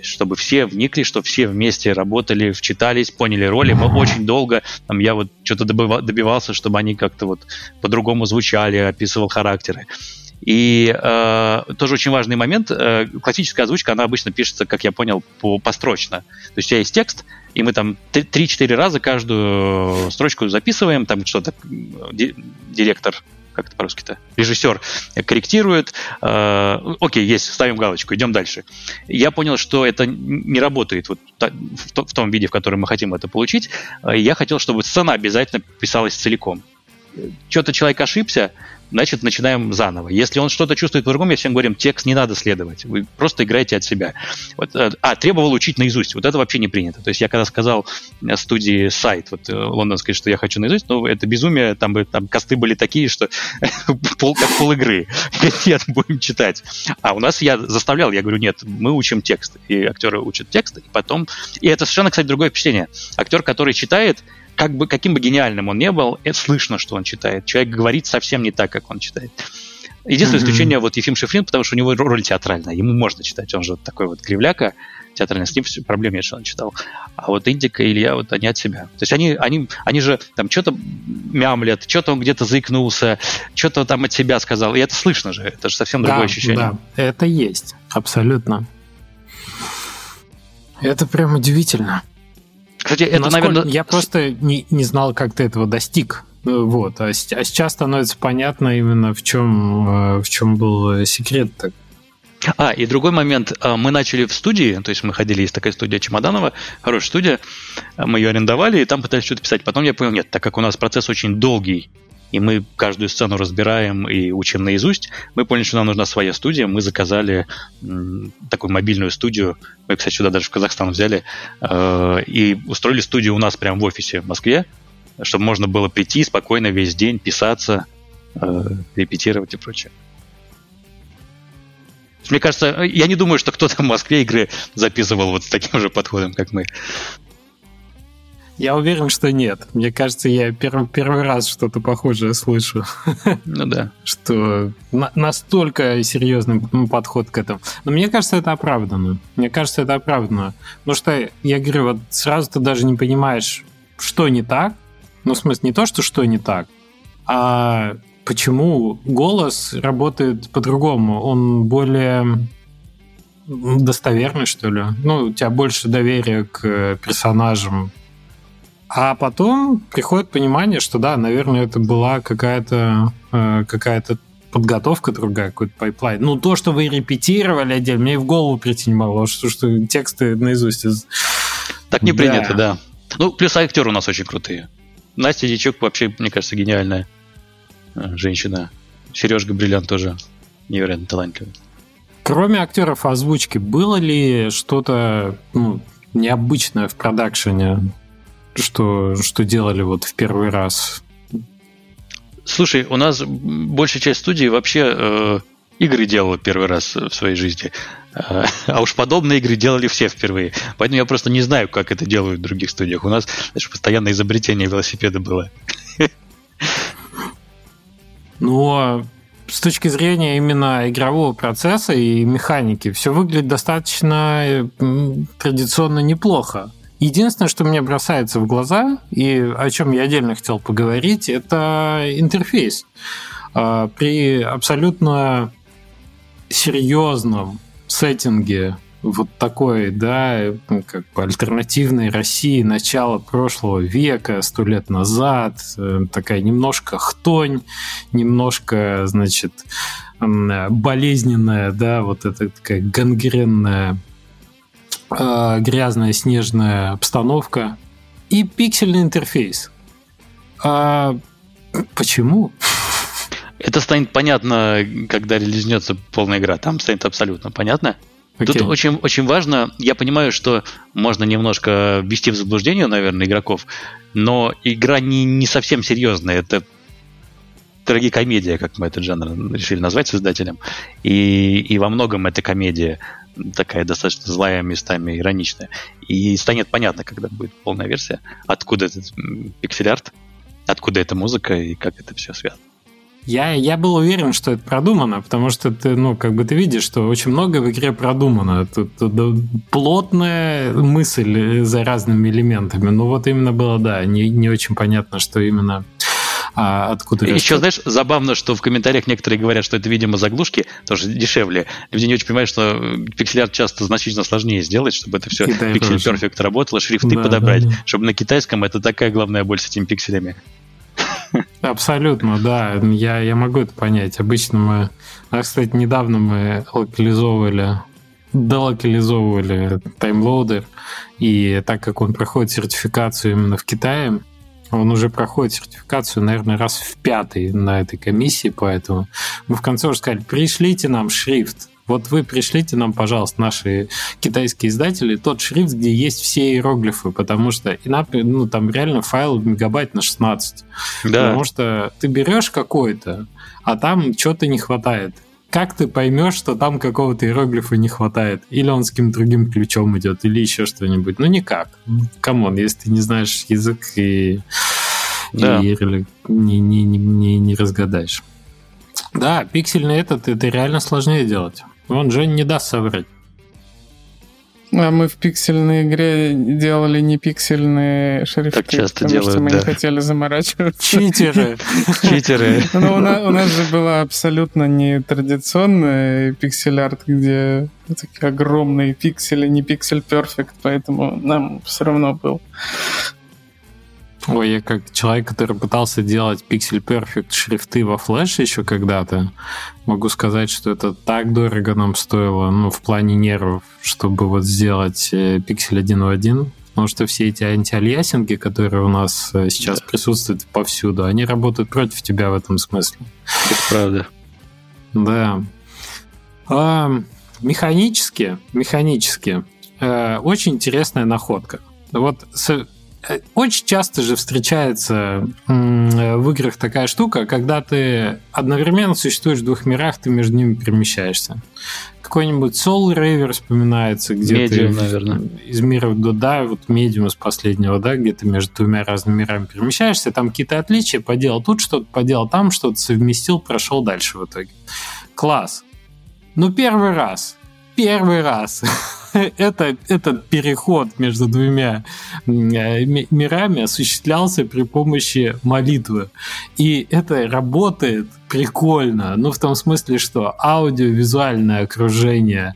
чтобы все вникли, чтобы все вместе работали, вчитались, поняли роли. Мы очень долго, там, я вот что-то добивался, чтобы они как-то вот по-другому звучали, описывал характеры. И э, тоже очень важный момент. Э, классическая озвучка, она обычно пишется, как я понял, по построчно. То есть у тебя есть текст, и мы там 3-4 раза каждую строчку записываем, там что-то директор как это по-русски-то, режиссер корректирует, э, окей, есть, ставим галочку, идем дальше. Я понял, что это не работает вот в, в том виде, в котором мы хотим это получить. Э, я хотел, чтобы сцена обязательно писалась целиком. Что-то человек ошибся, значит, начинаем заново. Если он что-то чувствует по-другому, я всем говорим, текст не надо следовать, вы просто играете от себя. Вот, э, а, требовал учить наизусть, вот это вообще не принято. То есть я когда сказал студии сайт, вот э, лондонской, что я хочу наизусть, ну, это безумие, там, там косты были такие, что <laughs> пол, как пол игры. <laughs> Нет, будем читать. А у нас я заставлял, я говорю, нет, мы учим текст, и актеры учат текст, и потом... И это совершенно, кстати, другое впечатление. Актер, который читает, как бы, каким бы гениальным он не был, это слышно, что он читает. Человек говорит совсем не так, как он читает. Единственное mm-hmm. исключение вот Ефим Шифрин, потому что у него роль театральная, ему можно читать, он же вот такой вот кривляка, театральный, с ним проблем нет, что он читал. А вот Индика и Илья, вот они от себя. То есть они, они, они же там что-то мямлят, что-то он где-то заикнулся, что-то там от себя сказал, и это слышно же, это же совсем другое да, ощущение. Да, это есть, абсолютно. Это прям удивительно. Кстати, это, Насколько... наверное... Я просто не, не знал, как ты этого достиг. Э, вот. А, а сейчас становится понятно именно в чем, э, в чем был секрет. -то. А, и другой момент. А, мы начали в студии, то есть мы ходили, есть такая студия Чемоданова, хорошая студия, мы ее арендовали, и там пытались что-то писать. Потом я понял, нет, так как у нас процесс очень долгий, и мы каждую сцену разбираем и учим наизусть, мы поняли, что нам нужна своя студия. Мы заказали такую мобильную студию. Мы, кстати, сюда даже в Казахстан взяли. Э, и устроили студию у нас прямо в офисе в Москве, чтобы можно было прийти спокойно весь день, писаться, э, репетировать и прочее. Мне кажется, я не думаю, что кто-то в Москве игры записывал вот с таким же подходом, как мы. Я уверен, что нет. Мне кажется, я первый, первый раз что-то похожее слышу. Ну да. Что на, настолько серьезный подход к этому. Но мне кажется, это оправданно. Мне кажется, это оправданно. Потому что, я говорю, вот сразу ты даже не понимаешь, что не так. Ну, в смысле, не то, что что не так, а почему голос работает по-другому. Он более достоверный, что ли. Ну, у тебя больше доверия к персонажам, а потом приходит понимание, что да, наверное, это была какая-то э, какая-то подготовка другая, какой-то pipeline. Ну, то, что вы репетировали отдельно, мне и в голову прийти не могло, что, что тексты наизусть. Так не да. принято, да. Ну, плюс актеры у нас очень крутые. Настя Дичок вообще, мне кажется, гениальная э, женщина. Сережа Бриллиант тоже невероятно талантливый. Кроме актеров озвучки, было ли что-то ну, необычное в продакшене, что, что делали вот в первый раз? Слушай, у нас большая часть студии вообще э, игры делала первый раз в своей жизни. Э, а уж подобные игры делали все впервые. Поэтому я просто не знаю, как это делают в других студиях. У нас знаешь, постоянное изобретение велосипеда было. Ну, а с точки зрения именно игрового процесса и механики, все выглядит достаточно традиционно неплохо. Единственное, что мне бросается в глаза, и о чем я отдельно хотел поговорить, это интерфейс. А, при абсолютно серьезном сеттинге вот такой, да, ну, как бы альтернативной России начала прошлого века, сто лет назад, э, такая немножко хтонь, немножко, значит, болезненная, да, вот эта такая гангренная, грязная снежная обстановка и пиксельный интерфейс. А почему? Это станет понятно, когда релизнется полная игра. Там станет абсолютно понятно. Okay. Тут очень, очень важно, я понимаю, что можно немножко ввести в заблуждение, наверное, игроков, но игра не, не совсем серьезная. Это трагикомедия, как мы этот жанр решили назвать создателем. И, и во многом эта комедия такая достаточно злая, местами ироничная. И станет понятно, когда будет полная версия, откуда этот пиксель-арт, откуда эта музыка и как это все связано. Я, я был уверен, что это продумано, потому что ты, ну, как бы ты видишь, что очень много в игре продумано. Тут, тут плотная мысль за разными элементами. Но вот именно было, да, не, не очень понятно, что именно а откуда Еще, знаешь, забавно, что в комментариях некоторые говорят, что это, видимо, заглушки, тоже дешевле. Люди не очень понимают, что пиксель-арт часто значительно сложнее сделать, чтобы это все пиксель перфект работало, шрифты да, подобрать. Да, да. Чтобы на китайском это такая главная боль с этими пикселями. Абсолютно, да. Я, я могу это понять. Обычно мы... А, кстати, недавно мы локализовывали долокализовывали таймлоудер, и так как он проходит сертификацию именно в Китае, он уже проходит сертификацию, наверное, раз в пятый на этой комиссии, поэтому мы в конце уже сказали, пришлите нам шрифт, вот вы пришлите нам, пожалуйста, наши китайские издатели, тот шрифт, где есть все иероглифы, потому что ну, там реально файл мегабайт на 16. Да. Потому что ты берешь какой-то, а там что-то не хватает. Как ты поймешь, что там какого-то иероглифа не хватает? Или он с каким-то другим ключом идет, или еще что-нибудь? Ну, никак. Come on, если ты не знаешь язык и, да. и не, не, не, не, не разгадаешь. Да, пиксельный этот, это реально сложнее делать. Он же не даст соврать. А мы в пиксельной игре делали не пиксельные шрифты. Так часто потому делают, что мы да. не хотели заморачиваться. Читеры. <laughs> Читеры. Ну, у нас, у нас же была абсолютно не традиционная пиксель-арт, где такие огромные пиксели, не пиксель перфект, поэтому нам все равно был Ой, я как человек, который пытался делать Pixel Perfect шрифты во Flash еще когда-то, могу сказать, что это так дорого нам стоило, ну, в плане нервов, чтобы вот сделать э, Pixel один в один, потому что все эти антиальясинги, которые у нас э, сейчас да. присутствуют повсюду, они работают против тебя в этом смысле. Это правда. Да. А, механически, механически, э, очень интересная находка. Вот с, Э, очень часто же встречается в играх такая штука, когда ты одновременно существуешь в двух мирах, ты между ними перемещаешься. Какой-нибудь Soul Raver вспоминается, где Medium, ты наверное. из мира до да, вот Medium из последнего, да, где ты между двумя разными мирами перемещаешься, там какие-то отличия, поделал тут что-то, поделал там что-то, совместил, прошел дальше в итоге. Класс. Ну, первый раз. Первый раз. <laughs> это, этот переход между двумя э, мирами осуществлялся при помощи молитвы. И это работает прикольно. Ну, в том смысле, что аудиовизуальное окружение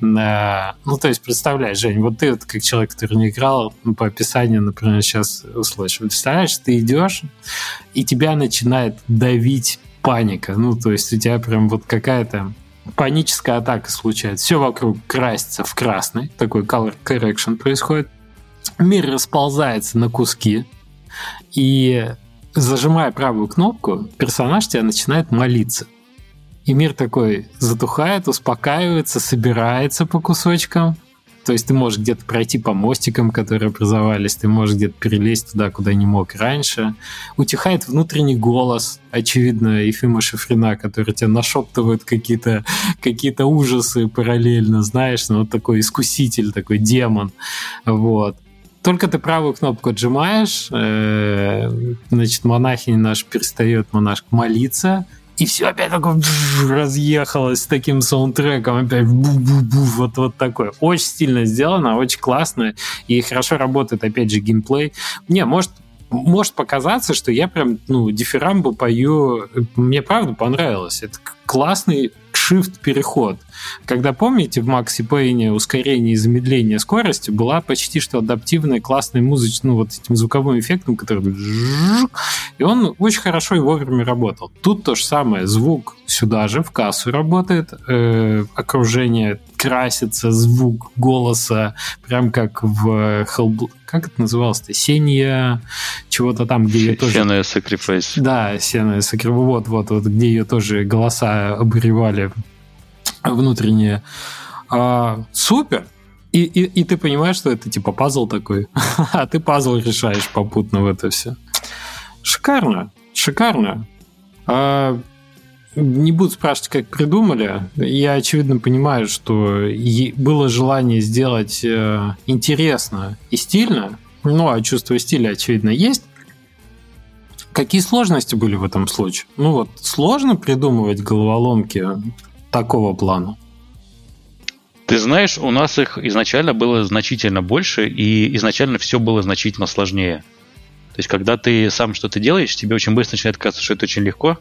на... Ну, то есть, представляешь, Жень, вот ты вот как человек, который не играл, ну, по описанию, например, сейчас услышишь. Представляешь, ты идешь, и тебя начинает давить паника. Ну, то есть у тебя прям вот какая-то паническая атака случается. Все вокруг красится в красный. Такой color correction происходит. Мир расползается на куски. И зажимая правую кнопку, персонаж тебя начинает молиться. и мир такой затухает, успокаивается, собирается по кусочкам, то есть ты можешь где-то пройти по мостикам, которые образовались, ты можешь где-то перелезть туда, куда не мог раньше. Утихает внутренний голос, очевидно, Ефима Шифрина, который тебе нашептывает какие-то какие ужасы параллельно, знаешь, ну, такой искуситель, такой демон. Вот только ты правую кнопку отжимаешь, э, значит, монахиня наш перестает монашка молиться, и все опять такое разъехалось с таким саундтреком, опять бу-бу-бу, вот, вот такое. Очень стильно сделано, очень классно, и хорошо работает, опять же, геймплей. Не, может, может показаться, что я прям, ну, дифирамбу пою, мне правда понравилось. Это классный shift-переход. Когда, помните, в Maxi Payne ускорение и замедление скорости была почти что адаптивная классная музыка, ну, вот этим звуковым эффектом, который... И он очень хорошо и вовремя работал. Тут то же самое. Звук сюда же, в кассу работает, э, окружение красится, звук голоса, прям как в Hellbl... Как это называлось-то? Сения чего-то там, где ее тоже... Сеная Sacrifice. Да, Сеная Sacrifice. Вот, вот, вот, где ее тоже голоса обуревали внутренние. А, супер! И, и, и ты понимаешь, что это типа пазл такой, <laughs> а ты пазл решаешь попутно в это все. Шикарно, шикарно. А, не буду спрашивать, как придумали. Я, очевидно, понимаю, что было желание сделать э, интересно и стильно. Ну, а чувство стиля, очевидно, есть. Какие сложности были в этом случае? Ну вот, сложно придумывать головоломки такого плана? Ты знаешь, у нас их изначально было значительно больше, и изначально все было значительно сложнее. То есть, когда ты сам что-то делаешь, тебе очень быстро начинает казаться, что это очень легко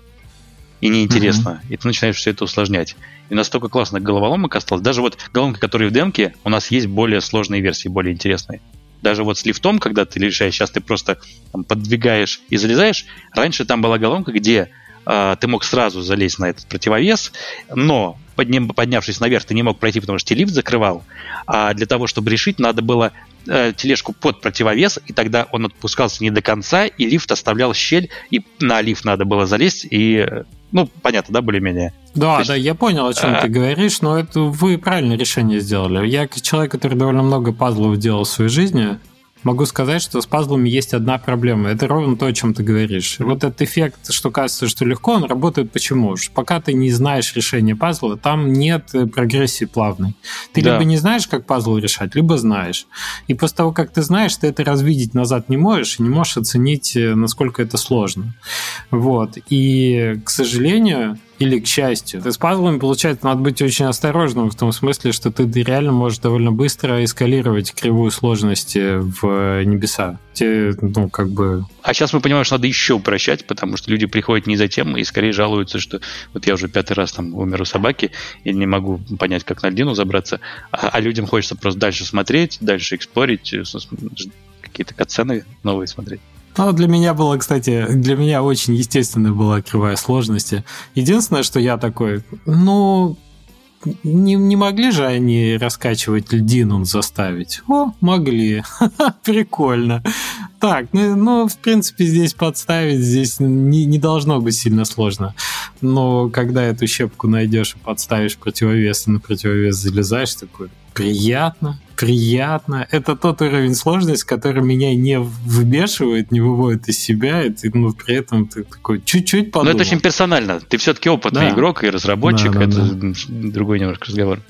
и неинтересно. Mm-hmm. И ты начинаешь все это усложнять. И настолько классно головоломок осталось. Даже вот головоломки, которые в демке, у нас есть более сложные версии, более интересные. Даже вот с лифтом, когда ты решаешь, сейчас ты просто там, подвигаешь и залезаешь. Раньше там была головоломка, где а, ты мог сразу залезть на этот противовес, но подним, поднявшись наверх, ты не мог пройти, потому что лифт закрывал. А для того, чтобы решить, надо было э, тележку под противовес, и тогда он отпускался не до конца, и лифт оставлял щель, и на лифт надо было залезть, и ну, понятно, да, более-менее. Да, есть, да, я понял, о чем а... ты говоришь, но это вы правильное решение сделали. Я как человек, который довольно много пазлов делал в своей жизни, могу сказать, что с пазлами есть одна проблема. Это ровно то, о чем ты говоришь. Вот этот эффект, что кажется, что легко, он работает почему? Пока ты не знаешь решение пазла, там нет э, прогрессии плавной. Ты да. либо не знаешь, как пазл решать, либо знаешь. И после того, как ты знаешь, ты это развидеть назад не можешь, и не можешь оценить, э, насколько это сложно. Вот. И, к сожалению, или к счастью. С пазлами, получается, надо быть очень осторожным в том смысле, что ты реально можешь довольно быстро эскалировать кривую сложности в небеса. Те, ну, как бы... А сейчас мы понимаем, что надо еще упрощать, потому что люди приходят не за тем и скорее жалуются, что вот я уже пятый раз там умер у собаки и не могу понять, как на льдину забраться, а, а людям хочется просто дальше смотреть, дальше эксплорить, э, какие-то катсцены новые смотреть. Ну, для меня было, кстати, для меня очень естественная была кривая сложности. Единственное, что я такой, ну, не, не могли же они раскачивать льдину заставить? О, могли. <laughs> Прикольно. Так, ну, ну, в принципе, здесь подставить, здесь не, не должно быть сильно сложно. Но когда эту щепку найдешь и подставишь противовес, и на противовес залезаешь, такой, приятно, приятно. Это тот уровень сложности, который меня не выбешивает, не выводит из себя, и ты, ну, при этом ты такой чуть-чуть подумал. Но это очень персонально. Ты все-таки опытный да. игрок и разработчик, да, да, это да. другой немножко разговор.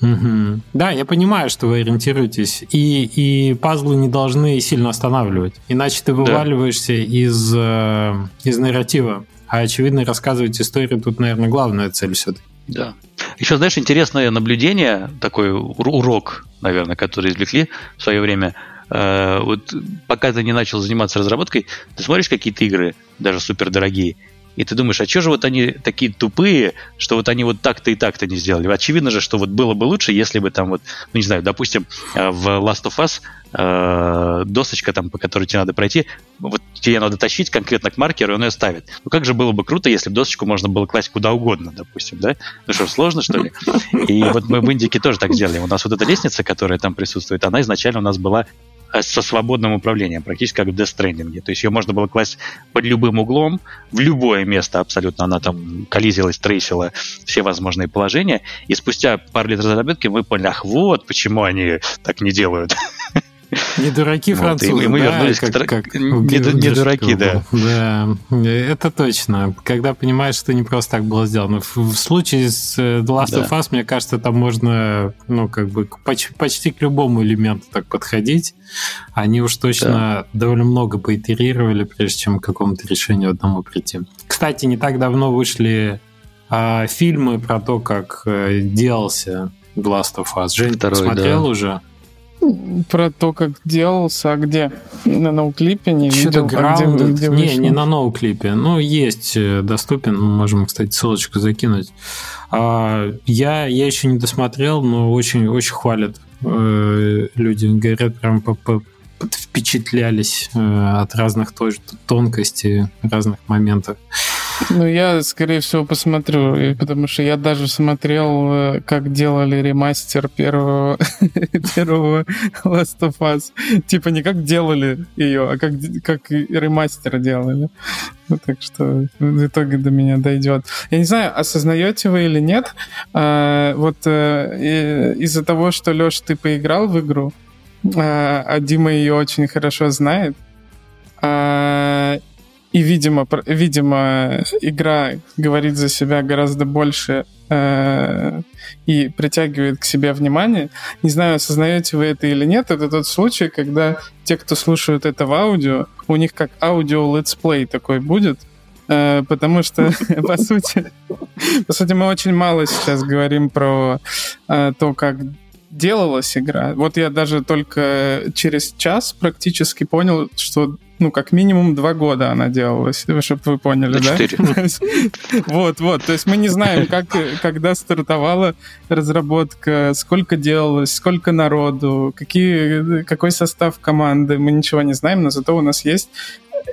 Угу. Да, я понимаю, что вы ориентируетесь, и, и пазлы не должны сильно останавливать, иначе ты вываливаешься да. из, э, из нарратива. А очевидно, рассказывать историю тут, наверное, главная цель все-таки. Да. Еще, знаешь, интересное наблюдение, такой урок, наверное, который извлекли в свое время. Э, вот пока ты не начал заниматься разработкой, ты смотришь какие-то игры, даже супер дорогие, и ты думаешь, а что же вот они такие тупые, что вот они вот так-то и так-то не сделали? Очевидно же, что вот было бы лучше, если бы там вот, ну не знаю, допустим, э, в Last of Us э, досочка там, по которой тебе надо пройти, вот тебе надо тащить конкретно к маркеру, и он ее ставит. Ну как же было бы круто, если бы досочку можно было класть куда угодно, допустим, да? Ну что, сложно, что ли? И вот мы в Индике тоже так сделали. У нас вот эта лестница, которая там присутствует, она изначально у нас была со свободным управлением, практически как в Death Stranding. То есть ее можно было класть под любым углом, в любое место абсолютно. Она там коллизилась, трейсила все возможные положения. И спустя пару лет разработки мы поняли, ах, вот почему они так не делают. <laughs> Не дураки французы, вот, и мы да, вернулись как, к... Как не, не дураки, да. Да, это точно. Когда понимаешь, что не просто так было сделано. В, в случае с э, The Last да. of Us, мне кажется, там можно, ну, как бы, почти, почти к любому элементу так подходить. Они уж точно да. довольно много поитерировали, прежде чем к какому-то решению одному прийти. Кстати, не так давно вышли а, фильмы про то, как а, делался The Last of Us. Жень, Второй, смотрел да. уже? Про то, как делался, а где? На ноуклипе не видел. А где, где не, не на ноуклипе. Ну, есть э, доступен. Мы можем, кстати, ссылочку закинуть. А, я, я еще не досмотрел, но очень, очень хвалят э, люди. Говорят, прям по, по, впечатлялись э, от разных тонкостей, разных моментов. Ну, я, скорее всего, посмотрю, потому что я даже смотрел, э, как делали ремастер первого, <laughs> первого Last of Us. Типа не как делали ее, а как, как ремастер делали. Так что в итоге до меня дойдет. Я не знаю, осознаете вы или нет, а, вот а, из-за того, что, Леш, ты поиграл в игру, а, а Дима ее очень хорошо знает, а, и, видимо, видимо, игра говорит за себя гораздо больше э, и притягивает к себе внимание. Не знаю, осознаете вы это или нет. Это тот случай, когда те, кто слушают это в аудио, у них как аудио летсплей такой будет. Э, потому что, <laughs> по сути, по сути, мы очень мало сейчас говорим про э, то, как делалась игра. Вот я даже только через час практически понял, что ну, как минимум два года она делалась, чтобы вы поняли, да? <laughs> Вот, вот. То есть мы не знаем, как, когда стартовала разработка, сколько делалось, сколько народу, какие, какой состав команды, мы ничего не знаем, но зато у нас есть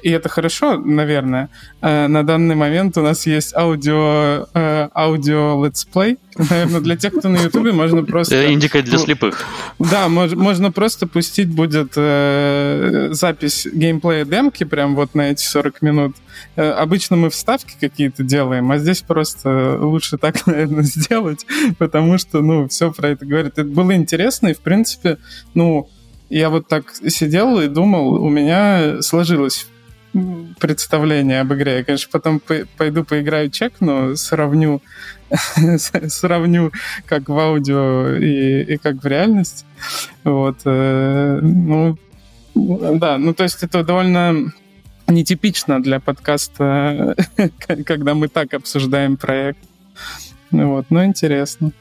и это хорошо, наверное. Э, на данный момент у нас есть аудио, э, аудио летсплей. Наверное, для тех, кто на Ютубе, можно <laughs> просто... Индика для слепых. Да, можно просто пустить будет э, запись геймплея демки прям вот на эти 40 минут. Обычно мы вставки какие-то делаем, а здесь просто лучше так, <laughs> наверное, сделать, потому что, ну, все про это говорит. Это было интересно, и, в принципе, ну, я вот так сидел и думал, у меня сложилось представление об игре. Я, конечно, потом пойду поиграю чек, но сравню, <laughs> сравню как в аудио и, и как в реальности. Вот. Э, ну, да, ну то есть это довольно нетипично для подкаста, <laughs> когда мы так обсуждаем проект. Вот, но интересно.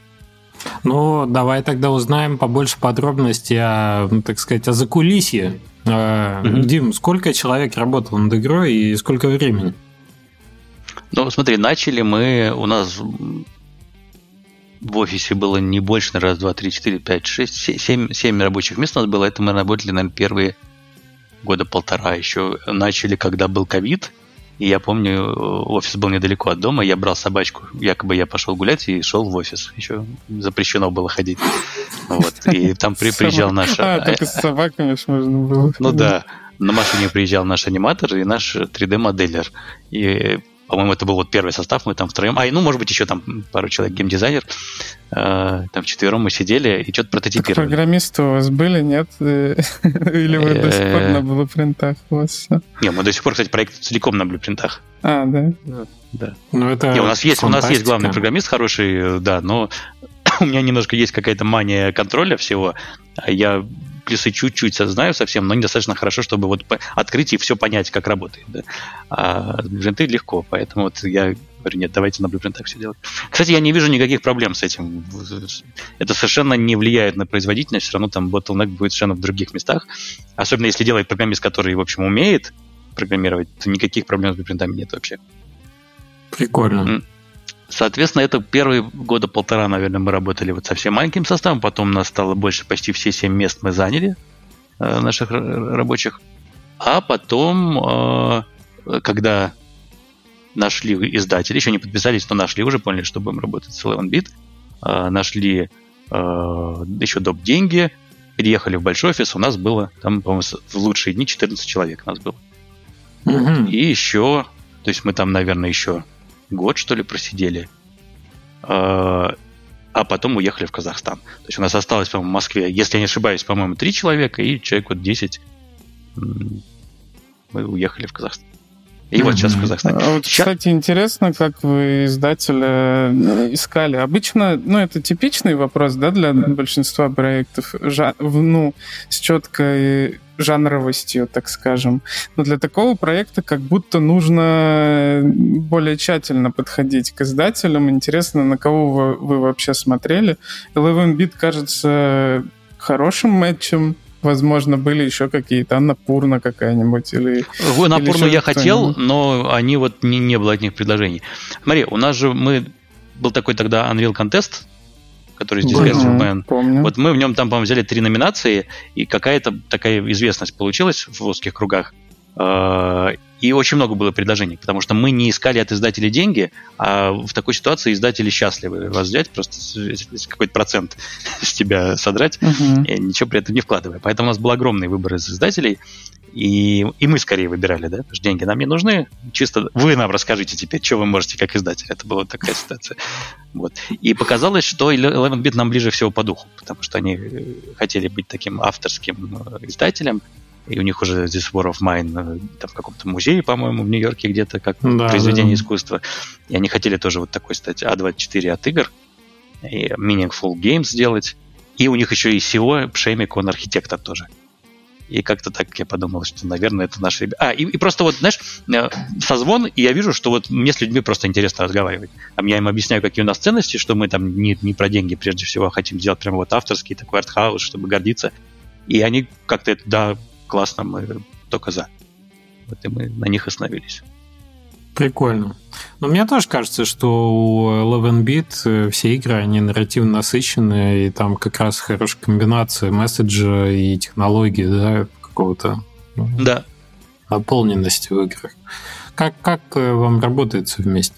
Ну, давай тогда узнаем побольше подробностей о, ну, так сказать, о закулисье Mm-hmm. Дим, сколько человек работал над игрой и сколько времени? Ну, смотри, начали мы, у нас в офисе было не больше, на раз, два, три, четыре, пять, шесть, семь, семь рабочих мест у нас было. Это мы работали, наверное, первые года полтора еще. Начали, когда был ковид, и я помню, офис был недалеко от дома, я брал собачку, якобы я пошел гулять и шел в офис. Еще запрещено было ходить. Вот. И там при, приезжал наш... А, только с собаками можно было. Ну да. На машине приезжал наш аниматор и наш 3D-моделлер. И по-моему, это был вот первый состав, мы там втроем, а, ну, может быть, еще там пару человек, геймдизайнер, э, там вчетвером мы сидели и что-то прототипировали. Так программисты у вас были, нет? <laughs> Или вы до сих пор на блупринтах у вас все? Не, мы до сих пор, кстати, проект целиком на блупринтах. А, да? Да. Ну, это Не, у нас есть, у нас есть главный программист хороший, да, но <coughs> у меня немножко есть какая-то мания контроля всего. А я плюсы чуть-чуть знаю совсем, но недостаточно хорошо, чтобы вот открыть и все понять, как работает. Да? А блюпринты легко, поэтому вот я говорю, нет, давайте на блюпринтах все делать. Кстати, я не вижу никаких проблем с этим. Это совершенно не влияет на производительность, все равно там bottleneck будет совершенно в других местах. Особенно если делает программист, который, в общем, умеет программировать, то никаких проблем с блюпринтами нет вообще. Прикольно. Соответственно, это первые года полтора, наверное, мы работали вот совсем маленьким составом, потом нас стало больше, почти все семь мест мы заняли э, наших рабочих. А потом, э, когда нашли издатели, еще не подписались, но нашли, уже поняли, что будем работать с 11-bit, э, нашли э, еще доп. деньги, переехали в большой офис, у нас было, там, по-моему, в лучшие дни 14 человек у нас было. Угу. И еще, то есть мы там, наверное, еще год, что ли, просидели. А, а потом уехали в Казахстан. То есть у нас осталось, по-моему, в Москве, если я не ошибаюсь, по-моему, три человека, и человек вот 10 мы уехали в Казахстан. И вот сейчас в Казахстане. А вот, сейчас... Кстати, интересно, как вы издателя э, искали. Обычно, ну, это типичный вопрос, да, для большинства проектов, жа- ну, с четкой жанровостью, так скажем. Но для такого проекта как будто нужно более тщательно подходить к издателям. Интересно, на кого вы, вы вообще смотрели. Eleven Bit кажется хорошим матчем возможно, были еще какие-то, Аннапурна какая-нибудь или... Аннапурну я хотел, но они вот не, не было от них предложений. Смотри, у нас же мы... Был такой тогда Unreal Contest, который здесь Man. Помню. Вот мы в нем там, по-моему, взяли три номинации, и какая-то такая известность получилась в узких кругах. А, и очень много было предложений, потому что мы не искали от издателей деньги, а в такой ситуации издатели счастливы вас взять, просто какой-то процент <laughs> с тебя содрать, и ничего при этом не вкладывая. Поэтому у нас был огромный выбор из издателей, и, и мы скорее выбирали, да, потому что деньги нам не нужны, чисто вы нам расскажите теперь, что вы можете как издатель. Это была такая ситуация. Вот. И показалось, что Eleven Bit нам ближе всего по духу, потому что они э, хотели быть таким авторским э, издателем, и у них уже здесь War of Mine э, там, в каком-то музее, по-моему, в Нью-Йорке где-то, как да, произведение да. искусства. И они хотели тоже вот такой стать А24 от игр, и Meaningful Games сделать. И у них еще и SEO, Пшемик, он архитектор тоже. И как-то так я подумал, что, наверное, это наши ребята. А, и, и просто вот, знаешь, э, созвон, и я вижу, что вот мне с людьми просто интересно разговаривать. А я им объясняю, какие у нас ценности, что мы там не, не про деньги прежде всего, хотим сделать прямо вот авторский такой артхаус, чтобы гордиться. И они как-то да, классно, мы только за. Вот и мы на них остановились. Прикольно. Но мне тоже кажется, что у Eleven Bit э, все игры, они нарративно насыщенные, и там как раз хорошая комбинация месседжа и технологии, да, какого-то ну, да. наполненности в играх. Как, как э, вам работается вместе?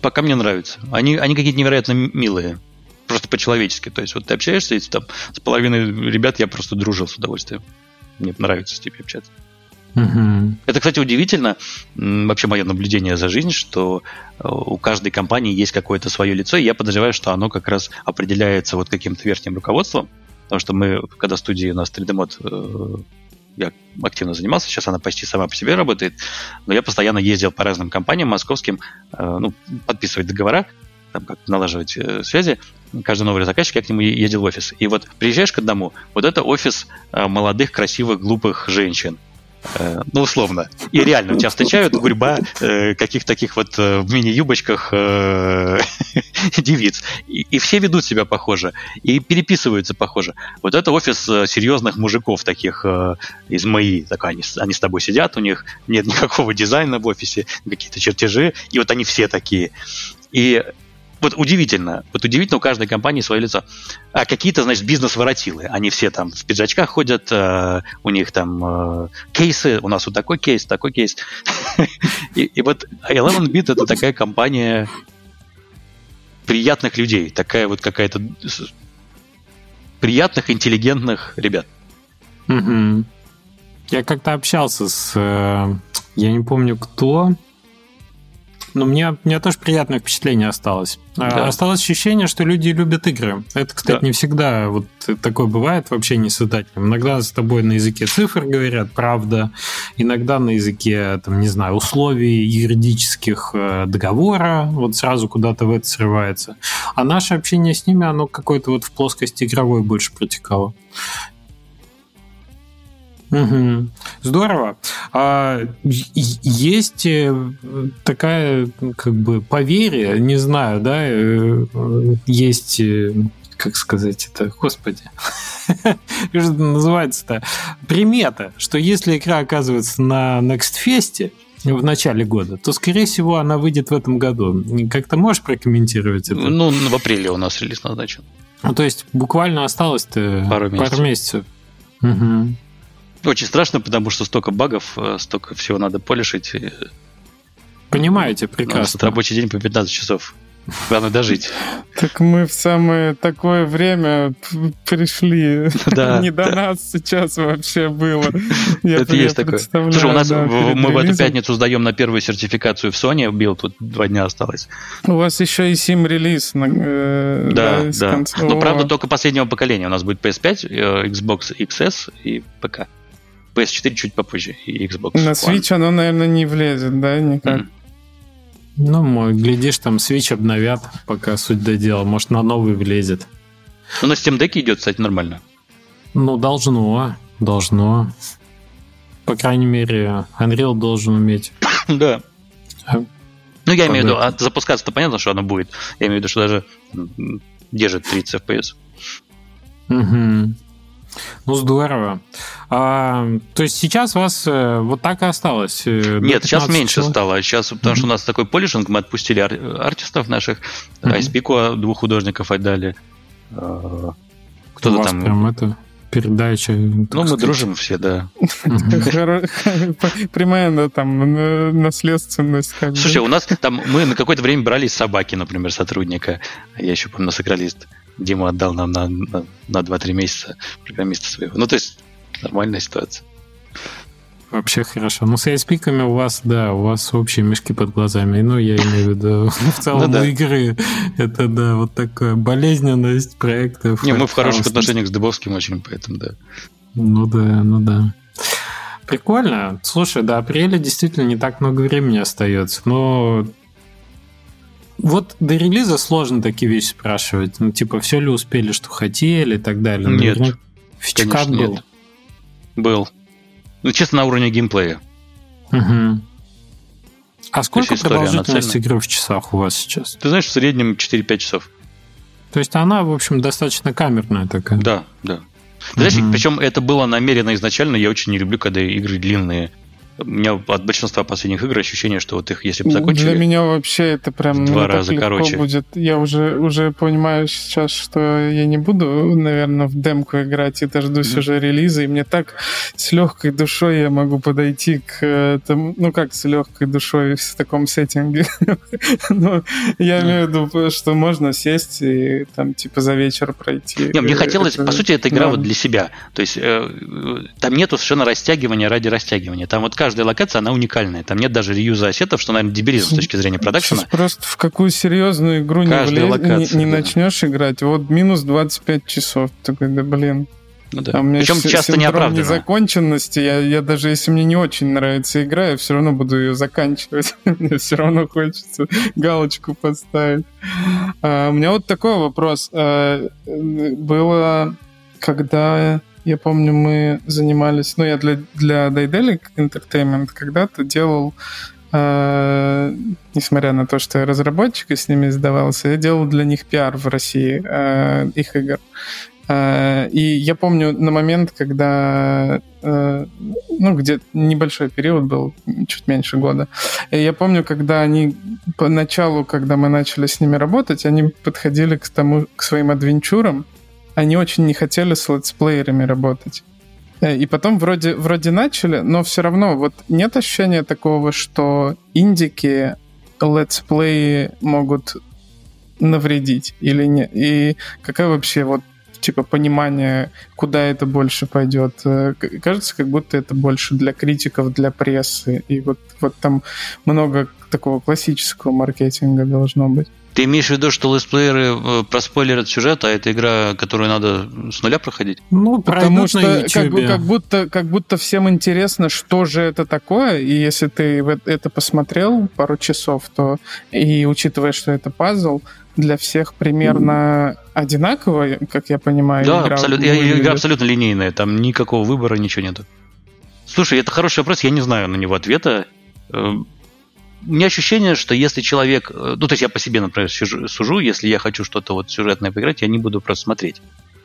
Пока мне нравится. Они, они какие-то невероятно милые. Просто по-человечески. То есть вот ты общаешься, и там с половиной ребят я просто дружил с удовольствием. Мне нравится с ними общаться. Угу. Это, кстати, удивительно. Вообще мое наблюдение за жизнь, что э, у каждой компании есть какое-то свое лицо, и я подозреваю, что оно как раз определяется вот каким-то верхним руководством. Потому что мы, когда студии у нас 3D мод э, я активно занимался, сейчас она почти сама по себе работает, но я постоянно ездил по разным компаниям московским, э, ну, подписывать договора, там как налаживать связи. Каждый новый заказчик, я к нему ездил в офис. И вот приезжаешь к одному, вот это офис молодых, красивых, глупых женщин. Э, ну, условно. И реально, у тебя встречают гурьба э, каких таких вот э, в мини-юбочках э, <laughs> девиц. И, и все ведут себя похоже. И переписываются похоже. Вот это офис э, серьезных мужиков таких э, из МАИ. Так они, они с тобой сидят, у них нет <laughs> никакого дизайна в офисе, какие-то чертежи. И вот они все такие. И вот удивительно, вот удивительно, у каждой компании свое лицо. А какие-то, значит, бизнес-воротилы. Они все там в пиджачках ходят, э, у них там э, кейсы, у нас вот такой кейс, такой кейс. <laughs> и, вот Eleven Bit это такая компания приятных людей, такая вот какая-то приятных, интеллигентных ребят. Угу. Я как-то общался с, э, я не помню кто, но мне, мне тоже приятное впечатление осталось. А, да. Осталось ощущение, что люди любят игры. Это, кстати, да. не всегда вот такое бывает вообще не с издателем. Иногда с тобой на языке цифр говорят, правда. Иногда на языке, там, не знаю, условий юридических э, договора, вот сразу куда-то в это срывается. А наше общение с ними, оно какое-то вот в плоскости игровой больше протекало. Угу. Здорово. А, есть э, такая как бы поверье, не знаю, да, э, есть э, как сказать это, господи, <laughs> как же это называется-то, примета, что если игра оказывается на Next Fest в начале года, то, скорее всего, она выйдет в этом году. Как ты можешь прокомментировать это? Ну, в апреле у нас релиз назначен. Ну, то есть буквально осталось-то пару месяцев. Пару месяцев. Угу. Очень страшно, потому что столько багов, э, столько всего надо полишить. Понимаете, прекрасно. Рабочий день по 15 часов. Главное дожить. <laughs> Так мы в самое такое время пришли. <laughs> Да, Не до нас сейчас вообще было. <laughs> Это есть такое. Слушай, у нас мы в эту пятницу сдаем на первую сертификацию в Sony, Бил, тут два дня осталось. У вас еще и сим-релиз. Э, да, да. Но правда только последнего поколения. У нас будет PS5, э, Xbox XS и ПК. PS4 чуть попозже и Xbox На Switch оно, наверное, не влезет, да, никак? Ну, мой, глядишь, там Switch обновят, пока суть до дела. Может, на новый влезет. Ну, на Steam Deck идет, кстати, нормально. Ну, должно, должно. По крайней мере, Unreal должен уметь. <coughs> да. Ну, я имею в виду, а запускаться-то понятно, что оно будет. Я имею в виду, что даже держит 30 FPS. Угу. Ну, здорово. А, то есть сейчас у вас э, вот так и осталось? Э, Нет, сейчас меньше человек? стало. Сейчас, потому mm-hmm. что у нас такой полишинг, мы отпустили ар- артистов наших, mm-hmm. Айспику двух художников отдали. А, кто-то там... Прям это передача. Ну, сказать. мы дружим все, да. <laughs> Прямая там наследственность. Слушай, у нас там мы на какое-то время брали собаки, например, сотрудника. Я еще помню, сакралист. Дима отдал нам на, на, на 2-3 месяца программиста своего. Ну, то есть нормальная ситуация. Вообще хорошо. Ну, с айспиками у вас, да, у вас общие мешки под глазами. Ну, я имею в виду <laughs> в целом ну, да. игры. Это, да, вот такая болезненность проектов. Не, мы в хороших отношениях с Дыбовским очень, поэтому, да. Ну да, ну да. Прикольно. Слушай, до апреля действительно не так много времени остается, но вот до релиза сложно такие вещи спрашивать. Ну, типа, все ли успели, что хотели и так далее. Нет. Ну, Фичкат был. Нет. Был. Ну, честно, на уровне геймплея. Угу. А сколько продолжительность игры в часах у вас сейчас? Ты знаешь, в среднем 4-5 часов. То есть она, в общем, достаточно камерная такая. Да, да. Знаешь, причем это было намеренно изначально. Я очень не люблю, когда игры длинные у меня от большинства последних игр ощущение, что вот их, если бы закончили... Для меня вообще это прям... В два раза короче. будет. Я уже, уже понимаю сейчас, что я не буду, наверное, в демку играть и дождусь mm-hmm. уже релиза, и мне так с легкой душой я могу подойти к этому... Ну, как с легкой душой в таком сеттинге? <laughs> ну, я имею в виду, что можно сесть и там типа за вечер пройти. Не, мне хотелось... По сути, это игра вот для себя. То есть э, там нету совершенно растягивания ради растягивания. Там вот каждый каждая локация, она уникальная. Там нет даже реюза ассетов, что, наверное, дебилизм с точки зрения продакшена. Сейчас просто в какую серьезную игру не, влез, не, не да. начнешь играть. Вот минус 25 часов. Такой, да блин. Ну, да. А у меня Причем часто неоправданно. незаконченности. Я, я даже если мне не очень нравится игра, я все равно буду ее заканчивать. <laughs> мне все равно хочется галочку поставить. А, у меня вот такой вопрос. А, было, когда я помню, мы занимались, ну, я для, для Daedalic Entertainment когда-то делал Uh, несмотря на то, что я разработчик и с ними издавался, я делал для них пиар в России, uh, их игр. Uh, и я помню на момент, когда, ну, где небольшой период был, чуть меньше года, и я помню, когда они поначалу, когда мы начали с ними работать, они подходили к тому, к своим адвенчурам, они очень не хотели с летсплеерами работать. Э, и потом вроде, вроде начали, но все равно вот нет ощущения такого, что индики летсплеи могут навредить или нет. И какая вообще вот типа понимание, куда это больше пойдет. Э, кажется, как будто это больше для критиков, для прессы. И вот, вот там много такого классического маркетинга должно быть. Ты имеешь в виду, что летсплееры э, проспойлерят сюжет, а это игра, которую надо с нуля проходить? Ну, потому что как, как, будто, как будто всем интересно, что же это такое, и если ты это посмотрел пару часов, то и учитывая, что это пазл, для всех примерно одинаково, как я понимаю. Да, игра абсолютно, игра абсолютно линейная, там никакого выбора, ничего нету. Слушай, это хороший вопрос, я не знаю на него ответа. Э, у меня ощущение, что если человек... Э, ну, то есть я по себе, например, сужу, если я хочу что-то вот сюжетное поиграть, я не буду просто смотреть.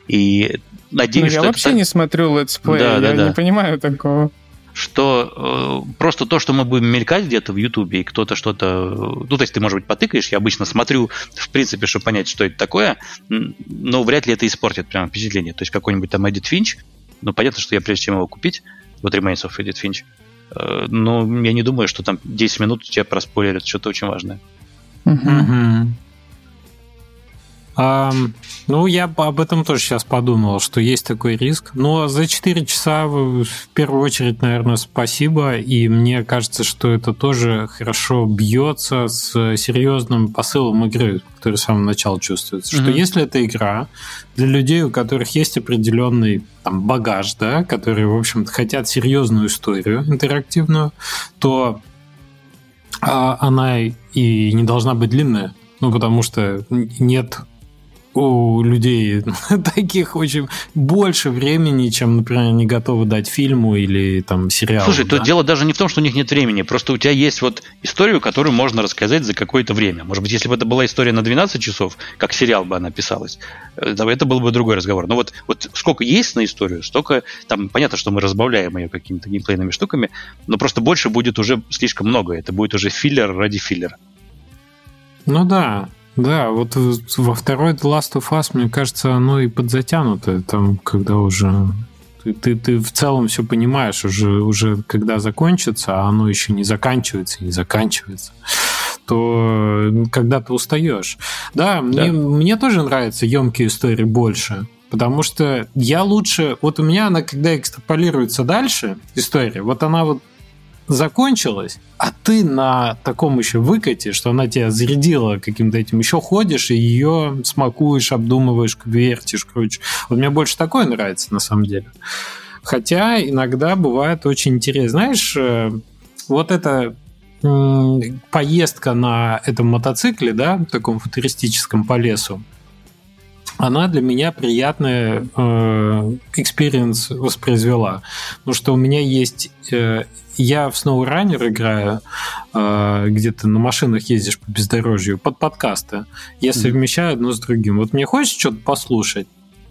И надеюсь, ну, я что вообще это... не смотрю летсплей, да, я да, да. не понимаю такого. Что э, просто то, что мы будем мелькать где-то в Ютубе, и кто-то что-то... Ну, то есть ты, может быть, потыкаешь, я обычно смотрю, в принципе, чтобы понять, что это такое, но вряд ли это испортит прямо впечатление. То есть какой-нибудь там Эдит Финч, ну, понятно, что я прежде чем его купить, вот Remains of Edith Finch, Э, но я не думаю, что там 10 минут у тебя проспойлерят что-то очень важное. Угу. А, ну, я об этом тоже сейчас подумал, что есть такой риск. Но за 4 часа в первую очередь, наверное, спасибо. И мне кажется, что это тоже хорошо бьется с серьезным посылом игры, который с самого начала чувствуется. Mm-hmm. Что если это игра для людей, у которых есть определенный там, багаж, да, которые, в общем-то, хотят серьезную историю интерактивную, то а, она и не должна быть длинная. Ну, потому что нет у людей <laughs> таких очень больше времени, чем, например, они готовы дать фильму или там сериалу. Слушай, да? тут дело даже не в том, что у них нет времени, просто у тебя есть вот историю, которую можно рассказать за какое-то время. Может быть, если бы это была история на 12 часов, как сериал бы она писалась, э, это был бы другой разговор. Но вот, вот сколько есть на историю, столько, там понятно, что мы разбавляем ее какими-то геймплейными штуками, но просто больше будет уже слишком много. Это будет уже филлер ради филлера. Ну да, да, вот во второй The Last of Us, мне кажется, оно и подзатянуто, там, когда уже ты, ты, ты в целом все понимаешь, уже, уже когда закончится, а оно еще не заканчивается, не заканчивается, то когда ты устаешь. Да, да. Мне, мне тоже нравятся емкие истории больше. Потому что я лучше... Вот у меня она, когда экстраполируется дальше, история, вот она вот закончилась, а ты на таком еще выкате, что она тебя зарядила каким-то этим, еще ходишь и ее смакуешь, обдумываешь, вертишь, короче. Вот мне больше такое нравится на самом деле. Хотя иногда бывает очень интересно. Знаешь, э, вот эта поездка на этом мотоцикле, да, таком футуристическом по лесу, она для меня приятный experience э, воспроизвела. Потому что у меня есть... Э, я в SnowRunner играю, э, где то на машинах ездишь по бездорожью, под подкасты. Я совмещаю одно с другим. Вот мне хочется что-то послушать,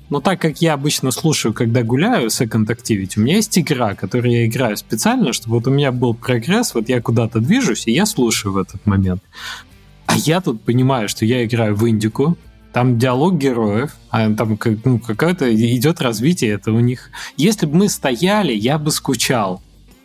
но так как я обычно слушаю, когда гуляю second activity, у меня есть игра, которую я играю специально, чтобы вот у меня был прогресс, вот я куда-то движусь, и я слушаю в этот момент. А я тут понимаю, что я играю в индику, там диалог героев, а там ну, какое-то идет развитие, это у них. Если бы мы стояли, я бы скучал.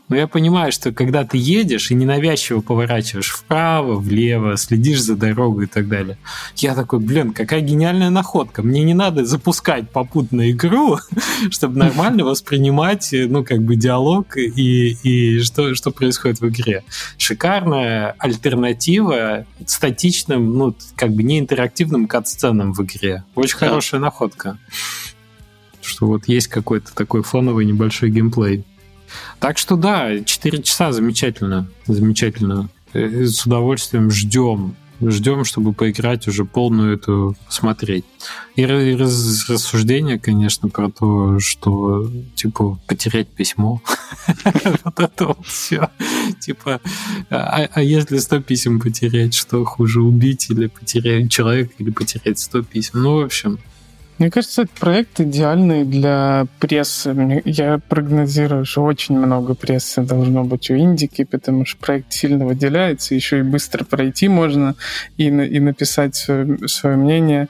Но я понимаю, что когда ты едешь и ненавязчиво поворачиваешь вправо, влево, следишь за дорогой и так далее, я такой, блин, какая гениальная находка. Мне не надо запускать попутно игру, <laughs> чтобы нормально воспринимать, ну, как бы диалог и, и что, что происходит в игре. Шикарная альтернатива статичным, ну, как бы не интерактивным кат-сценам в игре. Очень да. хорошая находка. Что вот есть какой-то такой фоновый небольшой геймплей. Так что да, 4 часа замечательно, замечательно. Э, с удовольствием ждем ждем, чтобы поиграть уже полную эту смотреть. И раз, рассуждение, конечно, про то, что типа потерять письмо. <laughs> Вот это вот все. Типа, а, а если 100 писем потерять, что хуже, убить или потерять человека, или потерять 100 писем? Ну, в общем, мне кажется, этот проект идеальный для прессы. Я прогнозирую, что очень много прессы должно быть у Индики, потому что проект сильно выделяется, еще и быстро пройти можно и, и написать свое, свое мнение.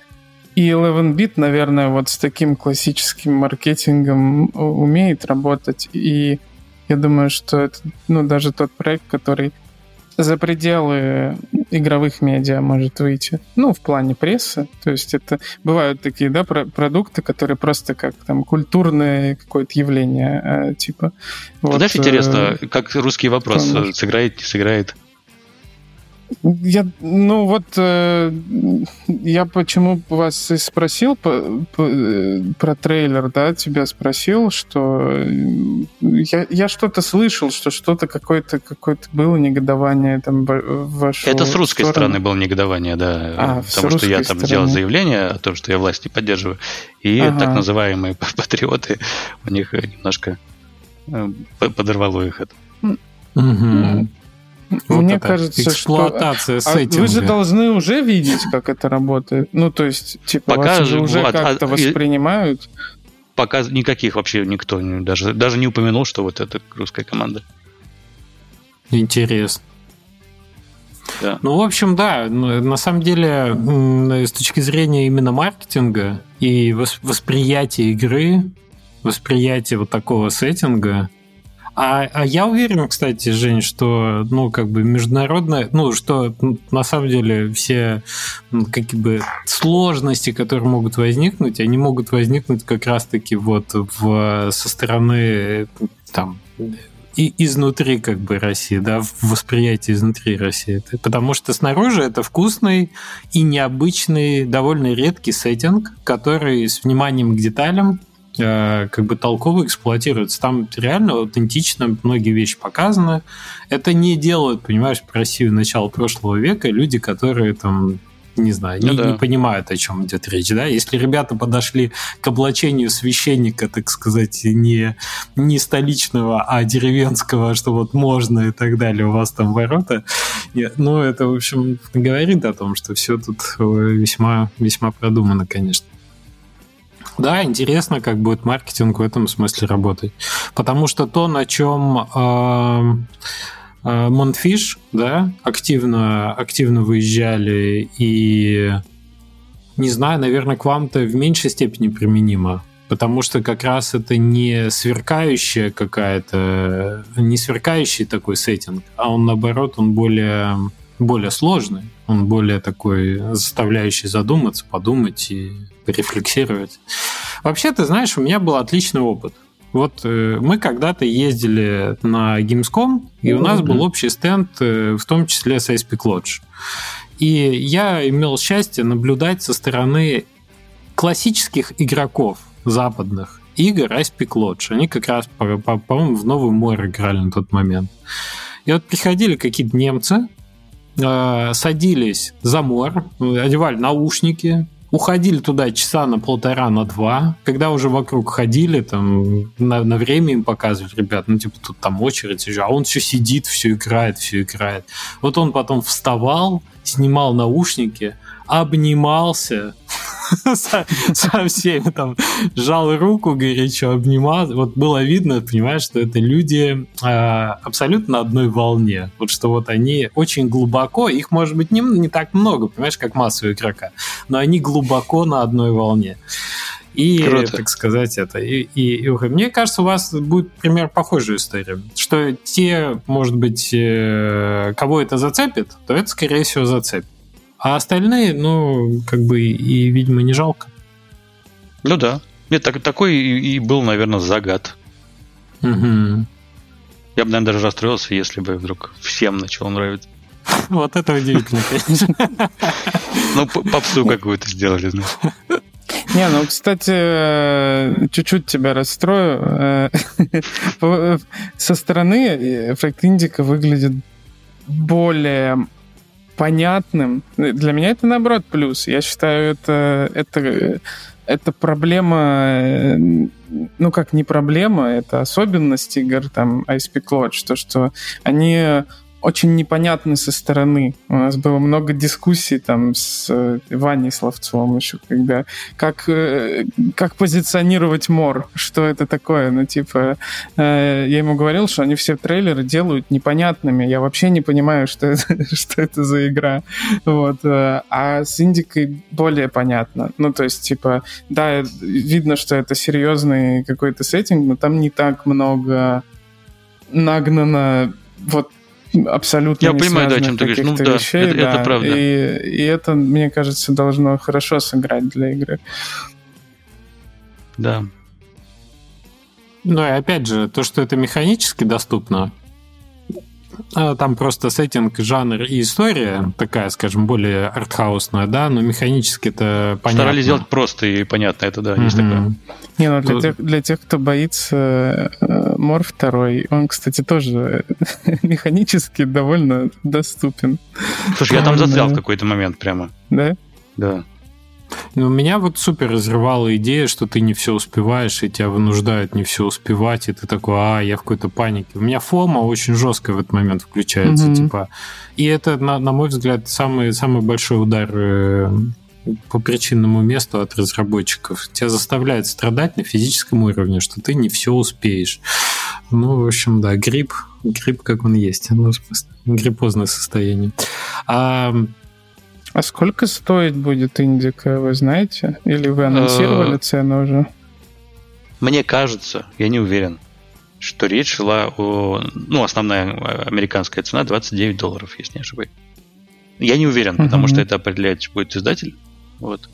И 11-бит, наверное, вот с таким классическим маркетингом умеет работать. И я думаю, что это ну, даже тот проект, который за пределы игровых медиа может выйти. Ну, в плане прессы. То есть это бывают такие, да, про продукты, которые просто как там культурное какое-то явление, э, типа. Вот, Знаешь, интересно, э, как русский вопрос сыграет, не сыграет? Я, ну вот, э, я почему вас и спросил по, по, э, про трейлер, да, тебя спросил, что э, я, я что-то слышал, что что-то какое-то какое-то было негодование там в вашу Это с русской сторону. стороны было негодование, да, а, потому что я там стороны. сделал заявление о том, что я власть не поддерживаю, и ага. так называемые <laughs> патриоты, у них немножко э, подорвало их это. Угу. Вот Мне кажется, эксплуатация что... сеттинга. А вы же должны уже видеть, как это работает. Ну, то есть, типа, Пока вас же уже вот, как-то а, воспринимают. Пока никаких вообще никто даже, даже не упомянул, что вот это русская команда. Интересно. Да. Ну, в общем, да, ну, на самом деле, с точки зрения именно маркетинга и восприятия игры, восприятия вот такого сеттинга, А, а я уверен, кстати, Жень, что, ну, как бы международная, ну, что на самом деле все, как бы, сложности, которые могут возникнуть, они могут возникнуть как раз-таки вот в, со стороны, там, и изнутри как бы России, да, в восприятии изнутри России. Потому что снаружи это вкусный и необычный, довольно редкий сеттинг, который с вниманием к деталям как бы толково эксплуатируется. Там реально аутентично многие вещи показаны. Это не делают, понимаешь, в России начала прошлого века люди, которые там не знаю, ну, не, да. не понимают, о чем идет речь. Да? Если ребята подошли к облачению священника, так сказать, не, не столичного, а деревенского, что вот можно и так далее, у вас там ворота, ну, это, в общем, говорит о том, что все тут э, весьма, весьма продумано, конечно. Да, интересно, как будет маркетинг в этом смысле работать. Потому что то, на чем э, э, Монфиш, да, активно, активно выезжали и не знаю, наверное, к вам-то в меньшей степени применимо. Потому что как раз это не сверкающая какая-то, не сверкающий такой сеттинг, а он наоборот, он более, более сложный, он более такой заставляющий задуматься, подумать и порефлексировать. Вообще, ты знаешь, у меня был отличный опыт. Вот э, мы когда-то ездили на Gamescom, и у нас был общий стенд, э, в том числе с Ice Lodge. И я имел счастье наблюдать со стороны классических игроков западных игр Ice Lodge. Они как раз, по-моему, по, по в Новый море играли на тот момент. И вот приходили какие-то немцы, э, садились за мор, одевали наушники, уходили туда часа на полтора, на два, когда уже вокруг ходили, там, на, на время им показывали, ребят, ну, типа, тут там очередь, а он все сидит, все играет, все играет. Вот он потом вставал, снимал наушники, обнимался <laughs> со, со всеми, там, жал руку горячо, обнимал. Вот было видно, понимаешь, что это люди э, абсолютно на одной волне. Вот что вот они очень глубоко, их может быть не, не так много, понимаешь, как массового игрока, но они глубоко на одной волне. И, Круто. так сказать, это. И, и, и мне кажется, у вас будет пример похожая история. Что те, может быть, э, кого это зацепит, то это, скорее всего, зацепит. А остальные, ну, как бы и, видимо, не жалко. Ну да. Нет, так, такой и, и был, наверное, загад. Угу. Я бы, наверное, даже расстроился, если бы вдруг всем начало нравиться. <laughs> Вот это удивительно, конечно. <laughs> Ну, попсу какую-то сделали, знаешь. Не, ну, кстати, э, чуть-чуть тебя расстрою. Э, <laughs> со стороны Фрейк Индика выглядит более понятным. Для меня это, наоборот, плюс. Я считаю, это, это, это проблема, ну, как не проблема, это особенность игр, там, Peak Lodge, то, что они очень непонятны со стороны. У нас было много дискуссий там с э, Ваней Словцовым еще, когда как, э, как позиционировать мор, что это такое. Ну, типа, э, я ему говорил, что они все трейлеры делают непонятными. Я вообще не понимаю, что это, <laughs> что это за игра. Вот. А с Индикой более понятно. Ну, то есть, типа, да, видно, что это серьезный какой-то сеттинг, но там не так много нагнано вот абсолютно Я понимаю, да, о чем ты говоришь. Ну да, вещей, это, да. это правда. И, и это, мне кажется, должно хорошо сыграть для игры. Да. Ну и опять же, то, что это механически доступно, там просто сеттинг, жанр и история такая, скажем, более артхаусная, да, но механически это понятно. Старались сделать просто и понятно, это да, есть такое. Не, ну для, Тут... тех, для тех, кто боится э, Мор второй, он, кстати, тоже <laughs> механически довольно доступен. Слушай, я там застрял в какой-то момент прямо. Да? Да. Ну, меня вот супер разрывала идея, что ты не все успеваешь, и тебя вынуждают не все успевать, и ты такой, а, я в какой-то панике. У меня фома очень жестко в этот момент включается, mm-hmm. типа. И это, на, на мой взгляд, самый, самый большой удар э, по причинному месту от разработчиков. Тебя заставляют страдать на физическом уровне, что ты не все успеешь. Ну, в общем, да, грипп, грипп как он есть, ну, гриппозное состояние. А а сколько стоить будет индика, вы знаете? Или вы анонсировали э, цену уже? Мне кажется, я не уверен. что речь шла о... Ну, основная американская цена 29 долларов, если не ошибаюсь. Я не уверен, потому что это определять будет издатель. Вот.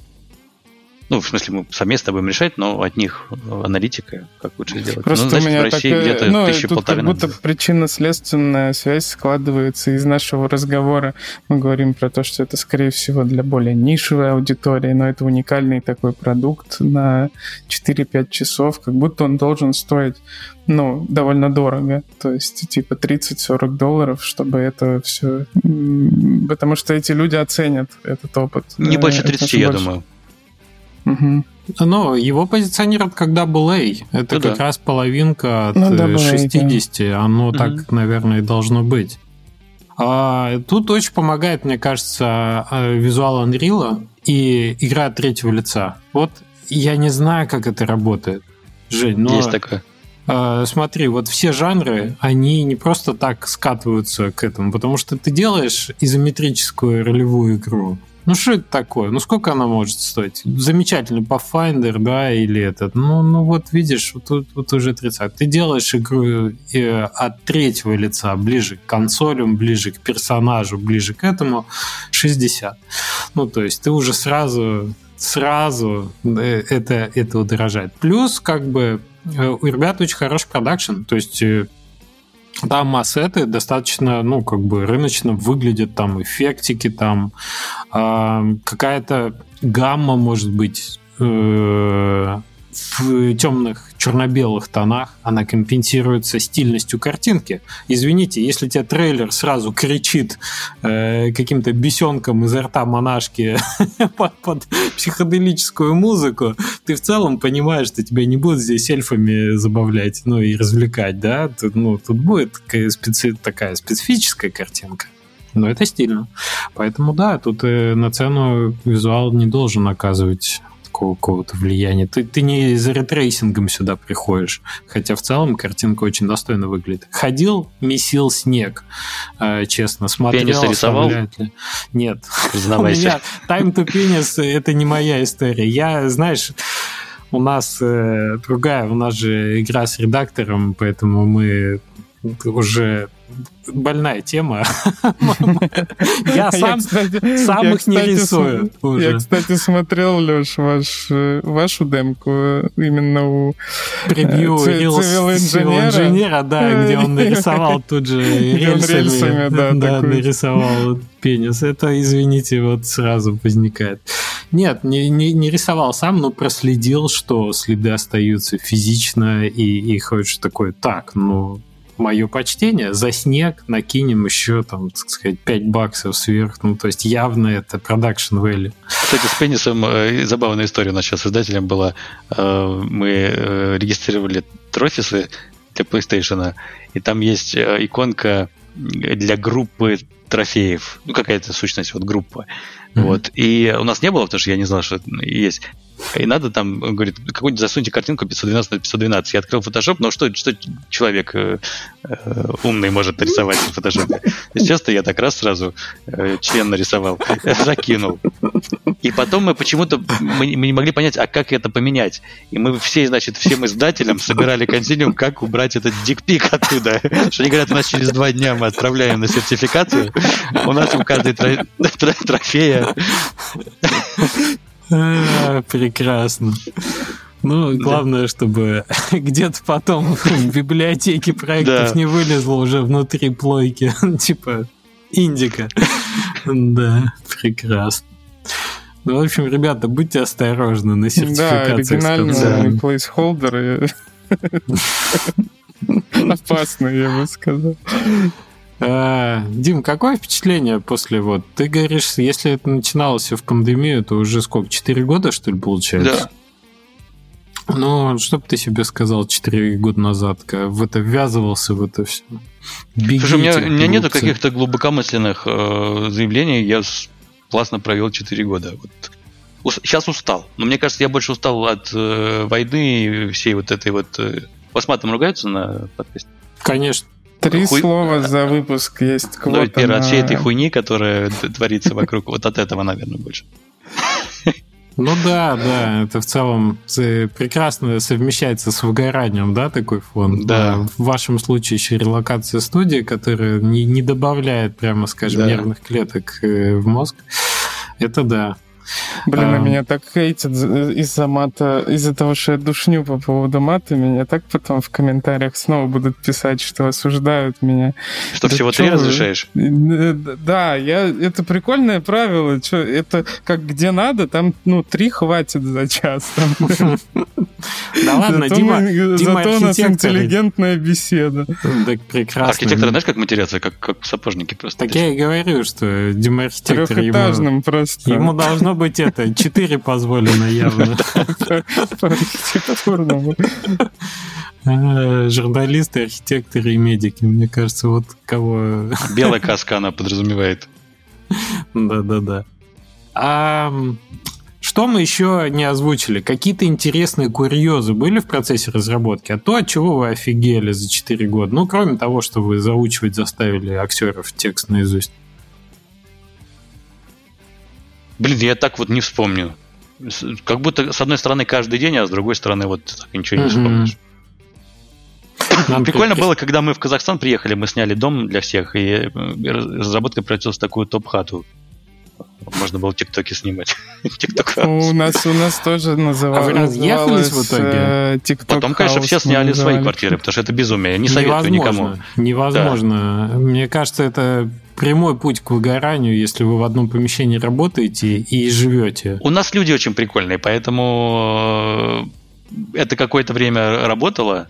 Ну, в смысле, мы совместно будем решать, но от них аналитика, как лучше сделать. Просто ну, значит, у меня в России так, где-то ну, тысячи тут полторы как будто причинно-следственная связь складывается из нашего разговора. Мы говорим про то, что это, скорее всего, для более нишевой аудитории, но это уникальный такой продукт на 4-5 часов, как будто он должен стоить ну, довольно дорого. То есть, типа 30-40 долларов, чтобы это все... Потому что эти люди оценят этот опыт. Не больше 30, я больше. думаю. Угу. Но его позиционируют как AA. Это ну, как да. раз половинка от ну, AA, 60. Да. Оно угу. так, наверное, и должно быть. А, тут очень помогает, мне кажется, а, визуал Unreal и игра от третьего лица. Вот я не знаю, как это работает. Жень, но... Есть такое. Uh, смотри, вот все жанры, они не просто так скатываются к этому, потому что ты делаешь изометрическую ролевую игру, ну, что это такое? Ну, сколько она может стоить? Замечательный Pathfinder, да, или этот. Ну, ну вот видишь, вот, вот уже 30. Ты делаешь игру э, от третьего лица, ближе к консолям, ближе к персонажу, ближе к этому, 60. Ну, то есть ты уже сразу сразу э, это, это удорожает. Плюс, как бы, у ребят очень хороший продакшн, то есть э, там ассеты достаточно, ну, как бы рыночно выглядят, там эффектики, там э, какая-то гамма, может быть, э, в темных черно-белых тонах, она компенсируется стильностью картинки. Извините, если тебе трейлер сразу кричит э, каким-то бесенком из рта монашки <laughs> под, под психоделическую музыку, ты в целом понимаешь, что тебя не будут здесь эльфами забавлять, ну и развлекать, да? Тут, ну, тут будет специ такая специфическая картинка. Но это стильно. Поэтому да, тут э, на цену визуал не должен оказывать какого-то влияния. Ты, ты не за рейтрейсингом сюда приходишь, хотя в целом картинка очень достойно выглядит. Ходил, месил снег, э, честно, смотрел. Пенис рисовал? Нет. <laughs> Признавайся. Time to Penis — это не моя история. Я, знаешь, у нас э, другая, у нас же игра с редактором, поэтому мы уже больная тема. <laughs> Я сам сам их не рисую. Я, кстати, смотрел, Леш, ваш, вашу демку именно у превью инженера, да, где он <laughs> нарисовал тут же рельсами, да, <laughs> нарисовал пенис. Это, извините, вот сразу возникает. Нет, не, не, не рисовал сам, но проследил, что следы остаются физично, и, и хочешь такой, так, ну, мое почтение. За снег накинем еще, там, так сказать, 5 баксов сверху. Ну, то есть явно это продакшн value. Кстати, с пенисом э, забавная история у нас сейчас с издателем была. Э, мы э, регистрировали трофисы для PlayStation, и там есть э, иконка для группы трофеев. Ну, какая-то сущность, вот группа. Mm-hmm. Вот. И у нас не было, потому что я не знал, что есть. И надо там, говорит, какую-нибудь засуньте картинку 512 на 512. Я открыл Photoshop, но что, что человек э, э, умный может нарисовать в Photoshop? И я так раз сразу э, член нарисовал, <laughs> закинул. И потом мы почему-то мы, мы не могли понять, а как это поменять. И мы все, значит, всем издателям собирали консилиум, как убрать этот дикпик оттуда. Что они говорят, у нас через два дня мы отправляем на сертификацию. У нас у каждой трофея а, прекрасно. Ну, главное, чтобы <laughs> где-то потом в библиотеке проектов не вылезло уже внутри плойки. <laughs> типа индика. да, прекрасно. Ну, в общем, ребята, будьте осторожны на сертификации. Да, оригинальные плейсхолдеры <laughs> опасные, я бы сказал. А, Дим, какое впечатление после вот? Ты говоришь, если это начиналось в пандемию, то уже сколько? Четыре года, что ли, получается? Да. Ну, что бы ты себе сказал четыре года назад, когда в это ввязывался, в это все? Бегите, Слушай, у меня, у меня нету каких-то глубокомысленных э, заявлений. Я классно провел четыре года. Вот. Сейчас устал. Но мне кажется, я больше устал от э, войны и всей вот этой вот... Э, вас матом ругаются на подкасте? Конечно. Три Хуй... слова за выпуск есть квота Ну, первое, на... от всей этой хуйни, которая творится вокруг, вот от этого, наверное, больше. Ну да, да, это в целом прекрасно совмещается с выгоранием, да, такой фон. Да. В вашем случае еще релокация студии, которая не, не добавляет, прямо скажем, да. нервных клеток э, в мозг. Это да. Блин, а... меня так хейтят из-за мата, из-за того, что я душню по поводу мата, меня так потом в комментариях снова будут писать, что осуждают меня. Что, да всего три разрешаешь? Да, я, это прикольное правило. Что, это как где надо, там, ну, три хватит за час. <laughs> Да ладно, Дима, Зато у нас интеллигентная беседа. Так прекрасно. Архитекторы, знаешь, как матерятся? Как, как сапожники просто. Так я и говорю, что Дима архитектор ему... просто. Ему должно быть это, четыре позволено явно. А, журналисты, архитекторы и медики. Мне кажется, вот кого... Белая каска она подразумевает. Да-да-да. А что мы еще не озвучили? Какие-то интересные курьезы были в процессе разработки? А то, от чего вы офигели за 4 года? Ну, кроме того, что вы заучивать заставили актеров текст наизусть. Блин, я так вот не вспомню. Как будто, с одной стороны, каждый день, а с другой стороны, вот так ничего не вспомнишь. Нам Прикольно было, когда мы в Казахстан приехали, мы сняли дом для всех, и разработка превратилась в такую топ-хату. Можно было тиктоки снимать. <laughs> Тикток у нас у нас тоже называлось. А вы разъехались в итоге? Э, Потом, конечно, все сняли свои квартиры, потому что это безумие. Не советую никому. Невозможно. Мне кажется, это прямой путь к выгоранию, если вы в одном помещении работаете и живете. У нас люди очень прикольные, поэтому э, это какое-то время работало,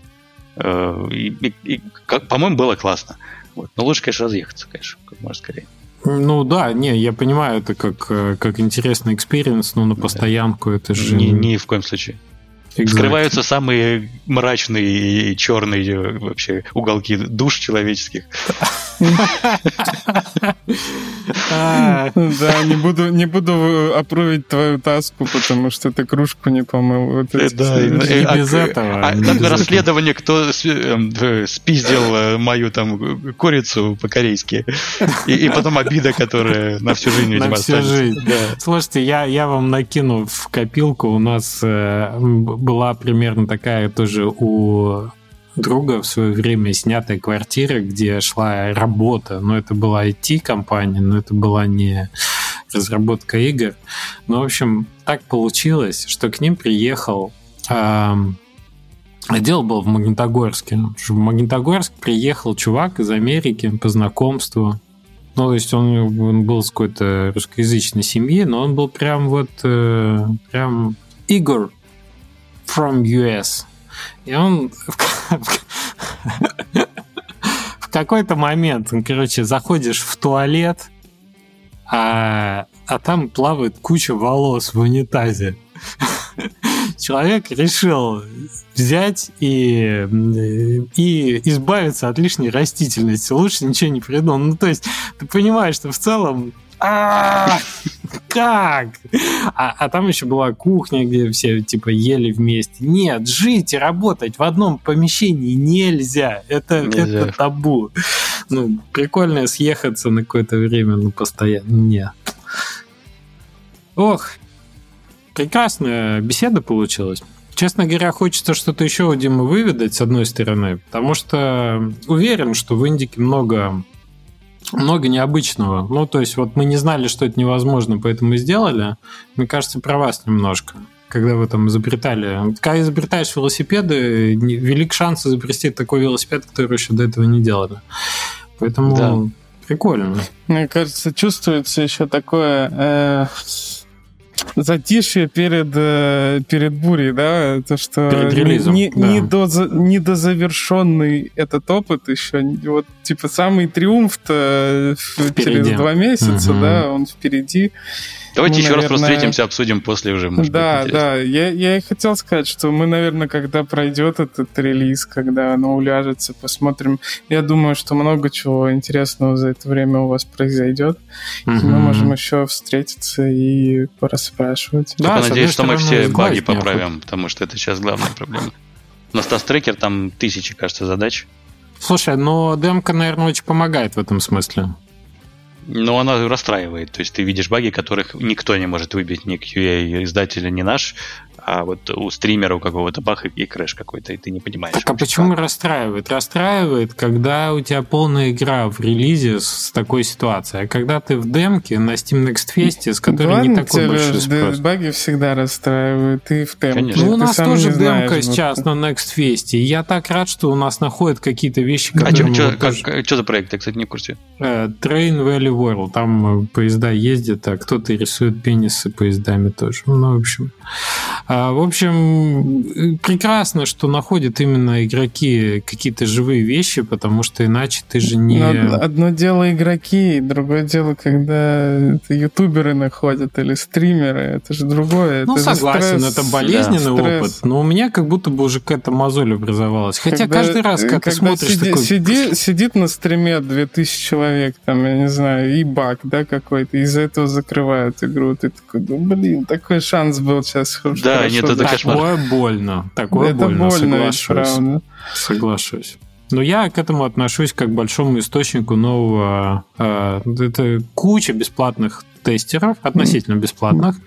э, и, и, и по-моему, было классно. Вот. Но лучше, конечно, разъехаться, конечно, как можно скорее. Ну да, не, я понимаю, это как, э, как интересный experience, но на постоянку это же... Ни, ни в коем случае. Exactly. Вскрываются самые мрачные и черные вообще уголки душ человеческих. <laughs> Да, не буду, не буду опровить твою таску, потому что ты кружку не помыл. Да, и без этого. А расследование, кто эм, спиздил э, мою там курицу по-корейски. И потом обида, которая на всю жизнь, видимо, На всю жизнь. Слушайте, я вам накину в копилку. У нас э, была примерно такая тоже у друга в свое время снятая квартира, где шла работа. Но это была IT-компания, но это была не разработка игр. Ну, в общем, так получилось, что к ним приехал... Э, Дело было в Магнитогорске. В Магнитогорск приехал чувак из Америки по знакомству. Ну, то есть он, он был с какой-то русскоязычной семьи, но он был прям вот... Э, прям Игорь from US. И он <laughs> в какой-то момент, он, короче, заходишь в туалет, а, а там плавает куча волос в унитазе. <laughs> Человек решил взять и, и избавиться от лишней растительности. Лучше ничего не придумал. Ну, то есть, ты понимаешь, что в целом а, как? А, а там еще была кухня, где все типа ели вместе. Нет, жить и работать в одном помещении нельзя. Это, нельзя. это табу. Ну, прикольно съехаться на какое-то время, но постоянно. Нет. Ох, прекрасная беседа получилась. Честно говоря, хочется что-то еще у Димы выведать, с одной стороны, потому что уверен, что в Индике много много необычного. Ну, то есть, вот мы не знали, что это невозможно, поэтому сделали. Мне кажется, про вас немножко. Когда вы там изобретали. Когда изобретаешь велосипеды, велик шанс изобрести такой велосипед, который еще до этого не делали. Поэтому да. прикольно. Мне кажется, чувствуется еще такое э, затишье перед, э, перед бурей, да, то, что перед релизом, не, да. не, до, недозавершенный этот опыт еще, вот, типа, самый триумф-то через два месяца, угу. да, он впереди. Давайте мы, еще наверное... раз встретимся, обсудим после уже. Может да, быть, да. Я, я и хотел сказать, что мы, наверное, когда пройдет этот релиз, когда оно уляжется, посмотрим. Я думаю, что много чего интересного за это время у вас произойдет. Угу. И мы можем еще встретиться и пораспрашивать. Да, надеюсь, что мы все баги поправим, потому что это сейчас главная проблема. У нас трекер там тысячи, кажется, задач. Слушай, но демка, наверное, очень помогает в этом смысле. Но она расстраивает. То есть ты видишь баги, которых никто не может выбить, ни QA-издателя, ни наш, а вот у стримера у какого-то бах и крэш какой-то, и ты не понимаешь. Так, а почему как. расстраивает? Расстраивает, когда у тебя полная игра в релизе с такой ситуацией, а когда ты в демке на Steam Next Fest, с которой Ладно, не такой большой спрос. баги всегда расстраивают, и в демке. Конечно. Ну, у нас тоже демка знаешь, сейчас вот. на Next Fest, и я так рад, что у нас находят какие-то вещи, а которые... А что, что, тоже... что за проект? Я, кстати, не в курсе. Uh, Train Valley World, там э, поезда ездят, а кто-то рисует пенисы поездами тоже. Ну, в общем... А, в общем, прекрасно, что находят именно игроки какие-то живые вещи, потому что иначе ты же не... Но одно дело игроки, другое дело, когда это ютуберы находят или стримеры, это же другое. Ну, это согласен, стресс, это болезненный да, опыт, но у меня как будто бы уже какая-то мозоль образовалась. Хотя когда, каждый раз, когда, когда ты смотришь... Сиди, такой... сиди, сидит на стриме 2000 человек, там, я не знаю, и баг, да, какой-то, из-за этого закрывают игру, ты такой, ну, блин, такой шанс был сейчас. Да, нет, это кошмар. Такое больно. Такое это больно, больно соглашусь. Соглашусь. Но я к этому отношусь как к большому источнику нового... Э, это куча бесплатных тестеров, относительно бесплатных,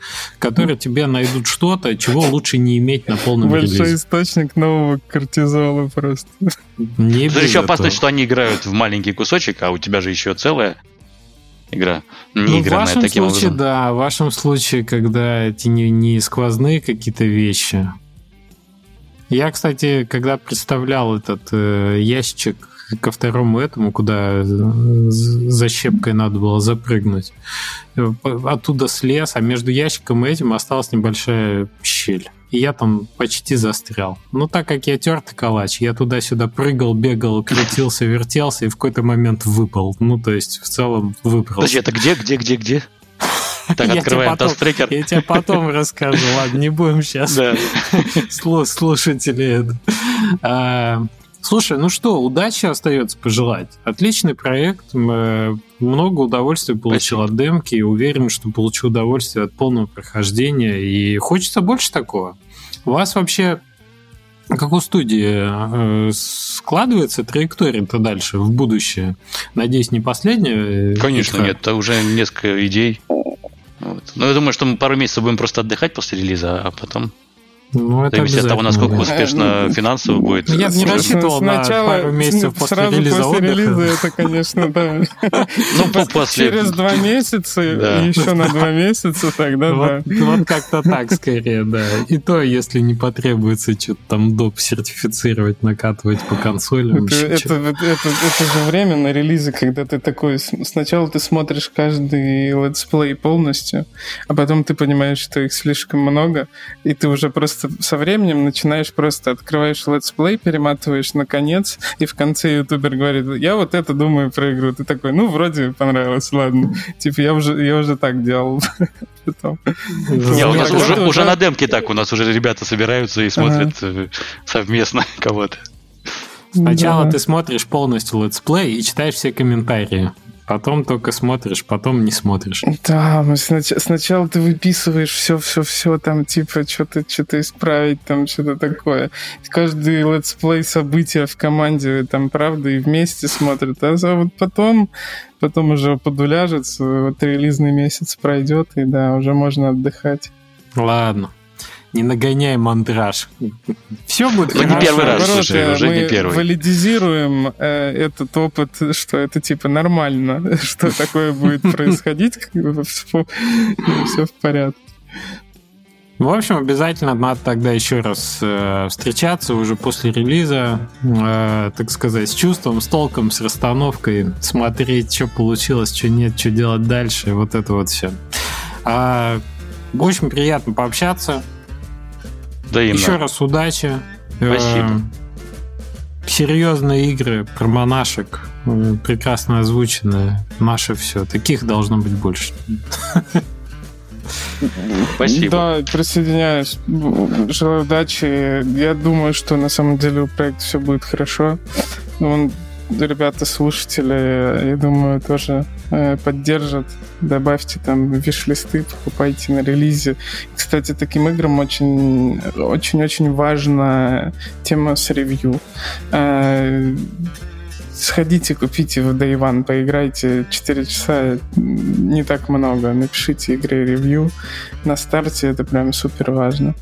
которые тебе найдут что-то, чего лучше не иметь на полном Большой релизе. источник нового кортизола просто. Не Тут еще опасно, что они играют в маленький кусочек, а у тебя же еще целая игра. Не ну, игранная в вашем таким случае, образом. да, в вашем случае, когда эти не, не сквозные какие-то вещи. Я, кстати, когда представлял этот э, ящик ко второму этому, куда за щепкой надо было запрыгнуть, э, оттуда слез, а между ящиком и этим осталась небольшая щель и я там почти застрял. Но так как я тертый калач, я туда-сюда прыгал, бегал, крутился, вертелся и в какой-то момент выпал. Ну, то есть, в целом, выпал. Подожди, это где, где, где, где? <laughs> Так, открываем тастрекер. Я тебе потом <laughs> расскажу, ладно, не будем сейчас <laughs> слушатели это. Слушай, ну что, удачи остается пожелать. Отличный проект, много удовольствия получил Спасибо. от демки и уверен, что получу удовольствие от полного прохождения. И хочется больше такого. У вас вообще как у студии э, складывается траектория-то дальше, в будущее? Надеюсь, не последняя? Э, Конечно, нет, это уже несколько идей. Вот. Но я думаю, что мы пару месяцев будем просто отдыхать после релиза, а потом ну, это Зависит от того, насколько да. успешно ну, финансово будет. Я не рассчитывал Сначала, на пару месяцев после сразу релиза после релиза это, конечно, да. Ну, после... Через два месяца, еще на два месяца, тогда да. Вот как-то так скорее, да. И то, если не потребуется что-то там доп. сертифицировать, накатывать по консолям. Это, это, же время на релизы, когда ты такой... Сначала ты смотришь каждый летсплей полностью, а потом ты понимаешь, что их слишком много, и ты уже просто просто со временем начинаешь просто открываешь летсплей, перематываешь на конец, и в конце ютубер говорит, я вот это думаю про игру. Ты такой, ну, вроде понравилось, ладно. Типа, я уже, я уже так делал. <laughs> Не, у нас уже, уже на демке так, у нас уже ребята собираются и смотрят ага. совместно <laughs> кого-то. Сначала да. ты смотришь полностью летсплей и читаешь все комментарии. Потом только смотришь, потом не смотришь. Да, снач- сначала ты выписываешь все-все-все, там, типа, что-то что исправить, там, что-то такое. Каждый летсплей события в команде, там, правда, и вместе смотрят. А вот потом, потом уже подуляжется, вот релизный месяц пройдет, и да, уже можно отдыхать. Ладно не нагоняй мандраж. Все будет ну, хорошо. не первый раз, слушай, уже не первый. валидизируем э, этот опыт, что это типа нормально, <laughs> что такое будет <laughs> происходить, все, все в порядке. В общем, обязательно надо тогда еще раз э, встречаться уже после релиза, э, так сказать, с чувством, с толком, с расстановкой, смотреть, что получилось, что нет, что делать дальше, вот это вот все. А, очень приятно пообщаться. Взаимно. Еще раз удачи. Спасибо. Э, серьезные игры про монашек, прекрасно озвученные. Наше все. Таких должно быть больше. Спасибо. Да, присоединяюсь. Желаю удачи. Я думаю, что на самом деле у проекта все будет хорошо. Он ребята, слушатели, я думаю, тоже э, поддержат. Добавьте там виш-листы, покупайте на релизе. Кстати, таким играм очень, очень, очень важна тема с ревью. Э, сходите, купите в Day One, поиграйте 4 часа, не так много. Напишите игре ревью. На старте это прям супер важно.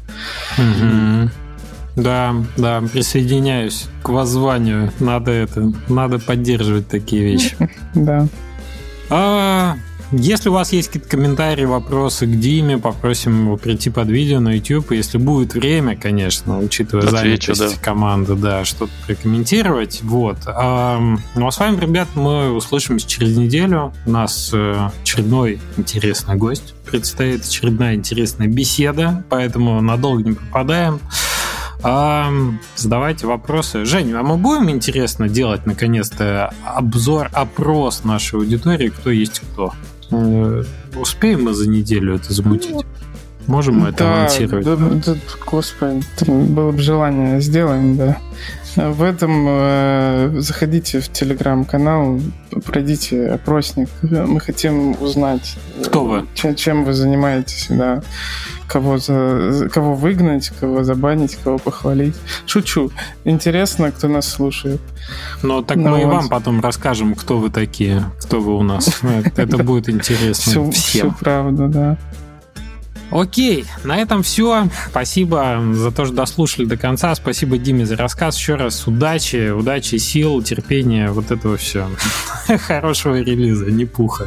Угу. Да, да, присоединяюсь к воззванию. Надо это, надо поддерживать такие вещи. <laughs> Да. А, если у вас есть какие-то комментарии, вопросы к Диме, попросим его прийти под видео на YouTube. Если будет время, конечно, учитывая Отвечу, занятость да. команды, да, что-то прокомментировать. Вот. А, ну а с вами, ребят, мы услышимся через неделю. У нас э, очередной интересный гость. Предстоит очередная интересная беседа, поэтому надолго не пропадаем. А, задавайте вопросы. Женя, а мы будем, интересно, делать, наконец-то, обзор, опрос нашей аудитории, кто есть кто? Э, успеем мы за неделю это замутить? Можем мы это да, анонсировать? Да, да, господи, было бы желание, сделаем, да. В этом э, заходите в телеграм-канал, пройдите опросник. Мы хотим узнать, кто вы, чем, чем вы занимаетесь, да кого, за, кого выгнать, кого забанить, кого похвалить. Шучу. Интересно, кто нас слушает. Ну, так ну, мы вот. и вам потом расскажем, кто вы такие, кто вы у нас. Это будет интересно всем. Все правда, да. Окей, на этом все. Спасибо за то, что дослушали до конца. Спасибо Диме за рассказ. Еще раз удачи, удачи, сил, терпения, вот этого все. <laughs> Хорошего релиза, не пуха.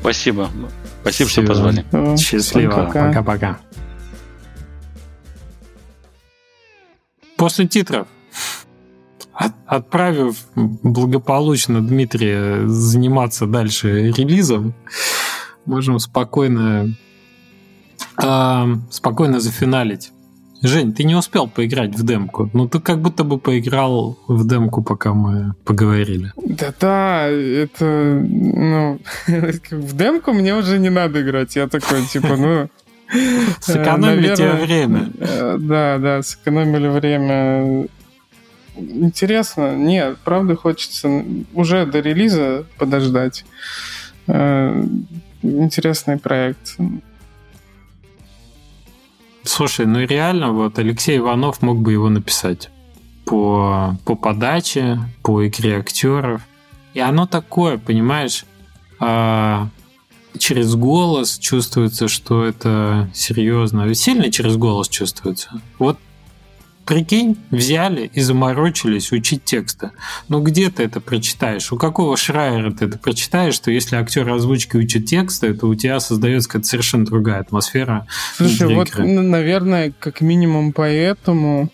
Спасибо. Спасибо, Все. что позвали. Счастливо. Пока-пока. После титров, отправив благополучно Дмитрия заниматься дальше релизом, можем спокойно, э, спокойно зафиналить Жень, ты не успел поиграть в демку. Ну, ты как будто бы поиграл в демку, пока мы поговорили. Да-да, это... Ну, <laughs> в демку мне уже не надо играть. Я такой, типа, ну... Сэкономили тебе время. Э, да, да, сэкономили время. Интересно. Нет, правда хочется уже до релиза подождать. Э, интересный проект. Слушай, ну реально, вот Алексей Иванов мог бы его написать по, по подаче, по игре актеров. И оно такое, понимаешь, а, через голос чувствуется, что это серьезно. Сильно через голос чувствуется. Вот Прикинь, взяли и заморочились учить тексты. Ну где ты это прочитаешь? У какого Шрайера ты это прочитаешь, что если актер озвучки учит тексты, то у тебя создается какая-то совершенно другая атмосфера. Слушай, вот, наверное, как минимум поэтому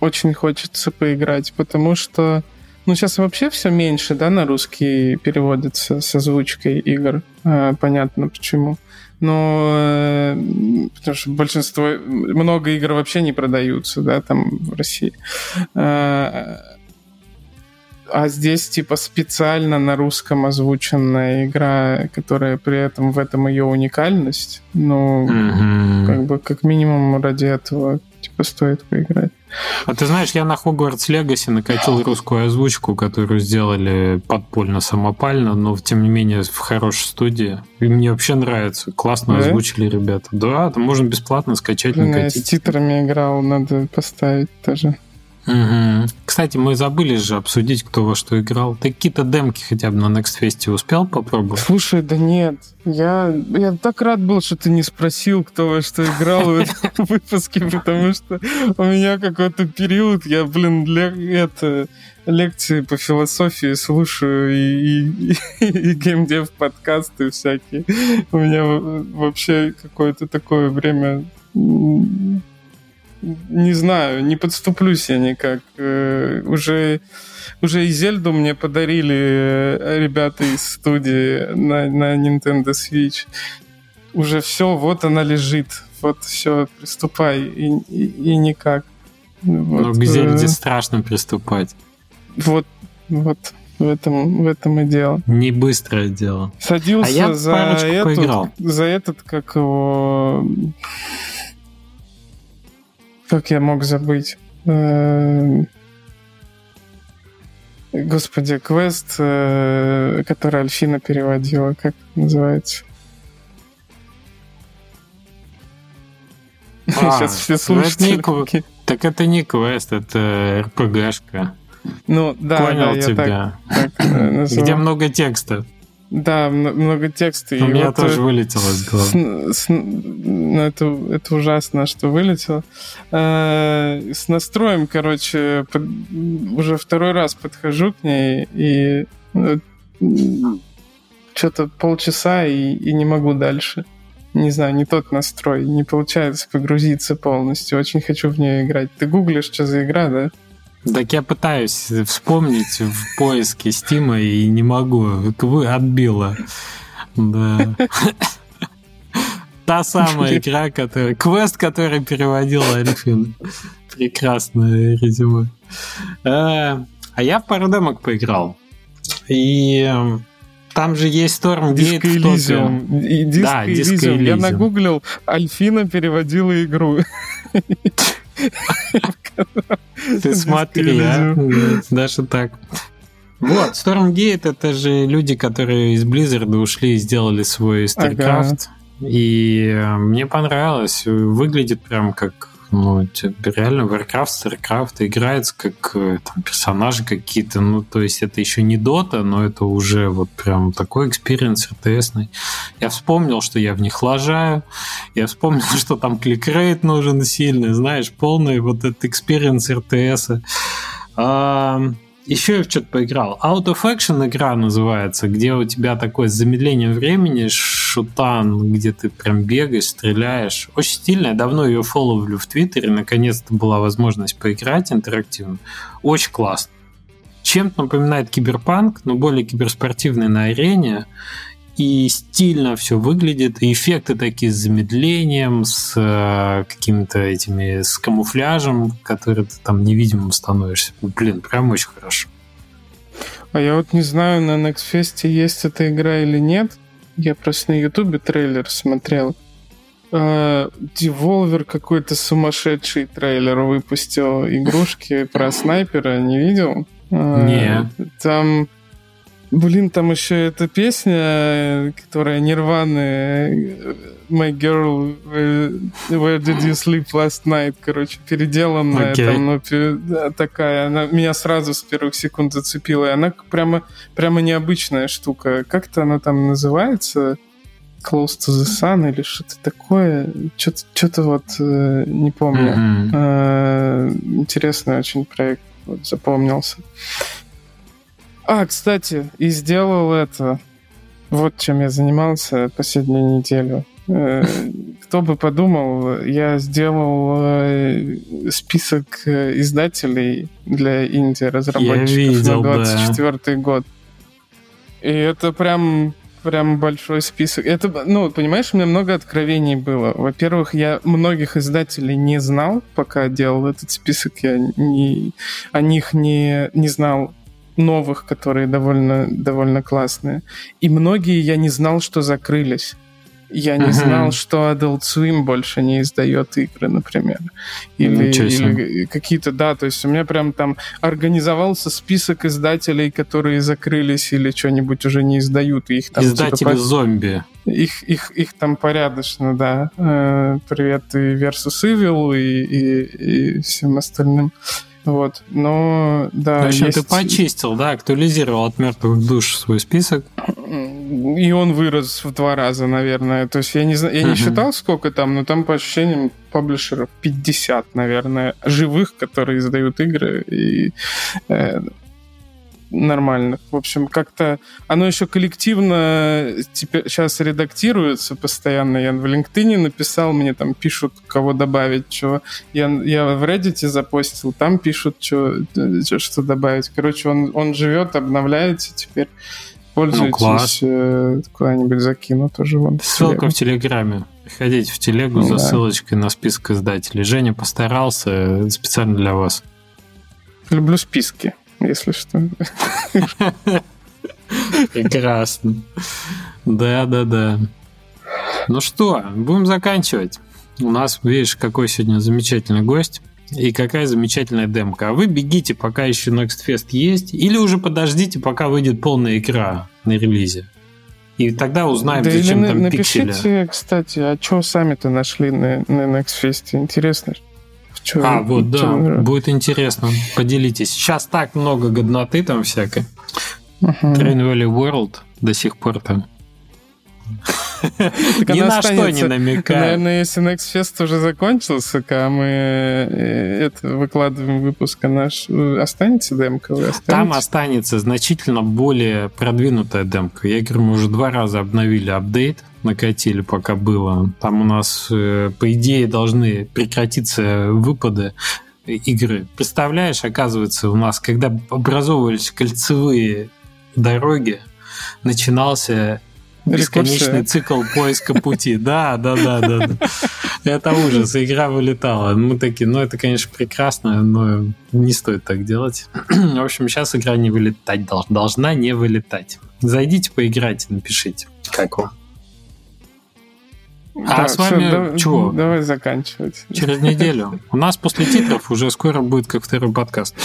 очень хочется поиграть, потому что ну, сейчас вообще все меньше, да, на русский переводится с озвучкой игр. А, понятно почему но э, потому что большинство, много игр вообще не продаются, да, там в России. Э, а здесь типа специально на русском озвученная игра, которая при этом в этом ее уникальность. Ну, mm-hmm. как бы как минимум ради этого типа стоит поиграть. А ты знаешь, я на Hogwarts Legacy накатил русскую озвучку, которую сделали подпольно, самопально, но тем не менее в хорошей студии. И мне вообще нравится. Классно да? озвучили ребята. Да, там можно бесплатно скачать, накатить. Я с титрами играл, надо поставить тоже. Угу. Кстати, мы забыли же обсудить, кто во что играл. Ты какие-то демки хотя бы на Next Fest успел попробовать? Слушай, да нет. Я, я так рад был, что ты не спросил, кто во что играл в этом <laughs> выпуске, потому что у меня какой-то период, я, блин, это лекции по философии слушаю и, и <laughs> геймдев подкасты всякие. У меня вообще какое-то такое время не знаю, не подступлюсь я никак. Э, уже, уже и Зельду мне подарили э, ребята из студии на, на Nintendo Switch. Уже все, вот она лежит. Вот все, приступай. И, и, и никак. Вот, Но к Зельде э... страшно приступать. Вот, вот. В этом, в этом и дело. Не быстрое дело. Садился а я за, этот, за этот, как его как я мог забыть? Э, господи, квест, э, который Альфина переводила, как называется? А, <laughs> Сейчас все слушатели. Это не, так это не квест, это РПГшка. Ну, да, Понял да, тебя. Так, так, э, Где много текста. Да, много текста. У меня вот тоже вылетело из головы. С, с, ну, это, это ужасно, что вылетело. Э, с настроем, короче, под, уже второй раз подхожу к ней и э, что-то полчаса и, и не могу дальше. Не знаю, не тот настрой. Не получается погрузиться полностью. Очень хочу в нее играть. Ты гуглишь, что за игра, да? Так я пытаюсь вспомнить в поиске Стима и не могу. Вы отбила. Да. Та самая игра, которая... Квест, который переводила Альфин. Прекрасное резюме. А, а я в пару демок поиграл. И эм, там же есть Storm Disco Elysium. И да, Elysium. Я нагуглил, Альфина переводила игру. <laughs> Ты смотри, а? Даже так. Вот, Stormgate это же люди, которые из Blizzard ушли и сделали свой StarCraft. Ага. И э, мне понравилось. Выглядит прям как ну, реально Warcraft, StarCraft играется как э, там, персонажи какие-то, ну, то есть это еще не Dota, но это уже вот прям такой experience RTS ный. Я вспомнил, что я в них лажаю, я вспомнил, <laughs> что там click rate нужен сильный, знаешь, полный вот этот experience RTS. А, еще я в что-то поиграл. Out of Action игра называется, где у тебя такое замедление времени, шутан, где ты прям бегаешь, стреляешь. Очень стильная, давно ее фолловлю в Твиттере, наконец-то была возможность поиграть интерактивно. Очень классно. Чем-то напоминает киберпанк, но более киберспортивный на арене и стильно все выглядит, и эффекты такие с замедлением, с э, какими-то этими, с камуфляжем, который ты там невидимым становишься. Блин, прям очень хорошо. А я вот не знаю, на Next Fest есть эта игра или нет. Я просто на Ютубе трейлер смотрел. Uh, Devolver какой-то сумасшедший трейлер выпустил игрушки про снайпера, не видел? Uh, Нет. Там Блин, там еще эта песня, которая Нирваны My Girl, Where Did You Sleep Last Night, короче, переделанная, okay. там, ну, такая, она меня сразу с первых секунд зацепила, и она прямо, прямо необычная штука. Как-то она там называется? Close to the Sun или что-то такое. Что-то, что-то вот э, не помню. Mm-hmm. Э, интересный очень проект, вот, запомнился. А, кстати, и сделал это. Вот чем я занимался последнюю неделю. Э, кто бы подумал, я сделал э, список э, издателей для инди-разработчиков на 24 да. год. И это прям прям большой список. Это, ну, понимаешь, у меня много откровений было. Во-первых, я многих издателей не знал, пока делал этот список. Я не, о них не, не знал новых, которые довольно, довольно классные. И многие я не знал, что закрылись. Я не uh-huh. знал, что Adult Swim больше не издает игры, например. Или, или какие-то, да, то есть у меня прям там организовался список издателей, которые закрылись или что-нибудь уже не издают. их там, типа Издатели типа, зомби. Их, их, их там порядочно, да. Э, привет и Versus Evil, и, и, и всем остальным. Вот, но да. В общем, есть... ты почистил, да, актуализировал от мертвых душ свой список. И он вырос в два раза, наверное. То есть я не знаю, я не считал, сколько там, но там по ощущениям паблишеров 50, наверное, живых, которые издают игры. И э, нормальных. В общем, как-то оно еще коллективно теперь сейчас редактируется постоянно. Я в LinkedIn написал, мне там пишут, кого добавить, что. Я, я в Reddit запостил, там пишут, что, что добавить. Короче, он, он живет, обновляется теперь. Пользуйтесь, ну, э, куда-нибудь закину тоже вон. Ссылка в Телеграме. Приходите в телегу ну, за да. ссылочкой на список издателей. Женя постарался специально для вас. Люблю списки если что. Прекрасно. Да, да, да. Ну что, будем заканчивать. У нас, видишь, какой сегодня замечательный гость. И какая замечательная демка. А вы бегите, пока еще Next Fest есть, или уже подождите, пока выйдет полная игра на релизе. И тогда узнаем, да зачем на, там напишите, пиксели. кстати, а что сами-то нашли на, на Next Fest? Интересно. Чем, а, вот, да, будет интересно. Поделитесь. Сейчас так много годноты там всякой. Uh-huh. Train Valley World до сих пор там. <laughs> Ни на что не намекает. Наверное, если Next Fest уже закончился, когда мы э, это выкладываем выпуск, а наш останется демка? Там останется значительно более продвинутая демка. Я говорю, мы уже два раза обновили апдейт, накатили, пока было. Там у нас, э, по идее, должны прекратиться выпады игры. Представляешь, оказывается, у нас, когда образовывались кольцевые дороги, начинался Бесконечный цикл поиска пути. <laughs> Да, да, да, да. Это ужас. Игра вылетала. Мы такие, ну это, конечно, прекрасно, но не стоит так делать. <clears throat> В общем, сейчас игра не вылетать должна не вылетать. Зайдите, поиграйте, напишите, как вам. А да, с вами все, чего? Давай заканчивать. Через неделю. У нас после титров уже скоро будет как второй подкаст.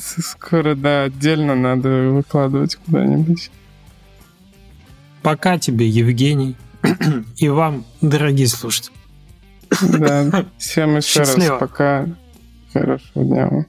Скоро, да, отдельно надо выкладывать куда-нибудь. Пока тебе, Евгений, <clears throat> и вам, дорогие слушатели. Да, всем еще Счастливо. раз пока. Хорошего дня вам.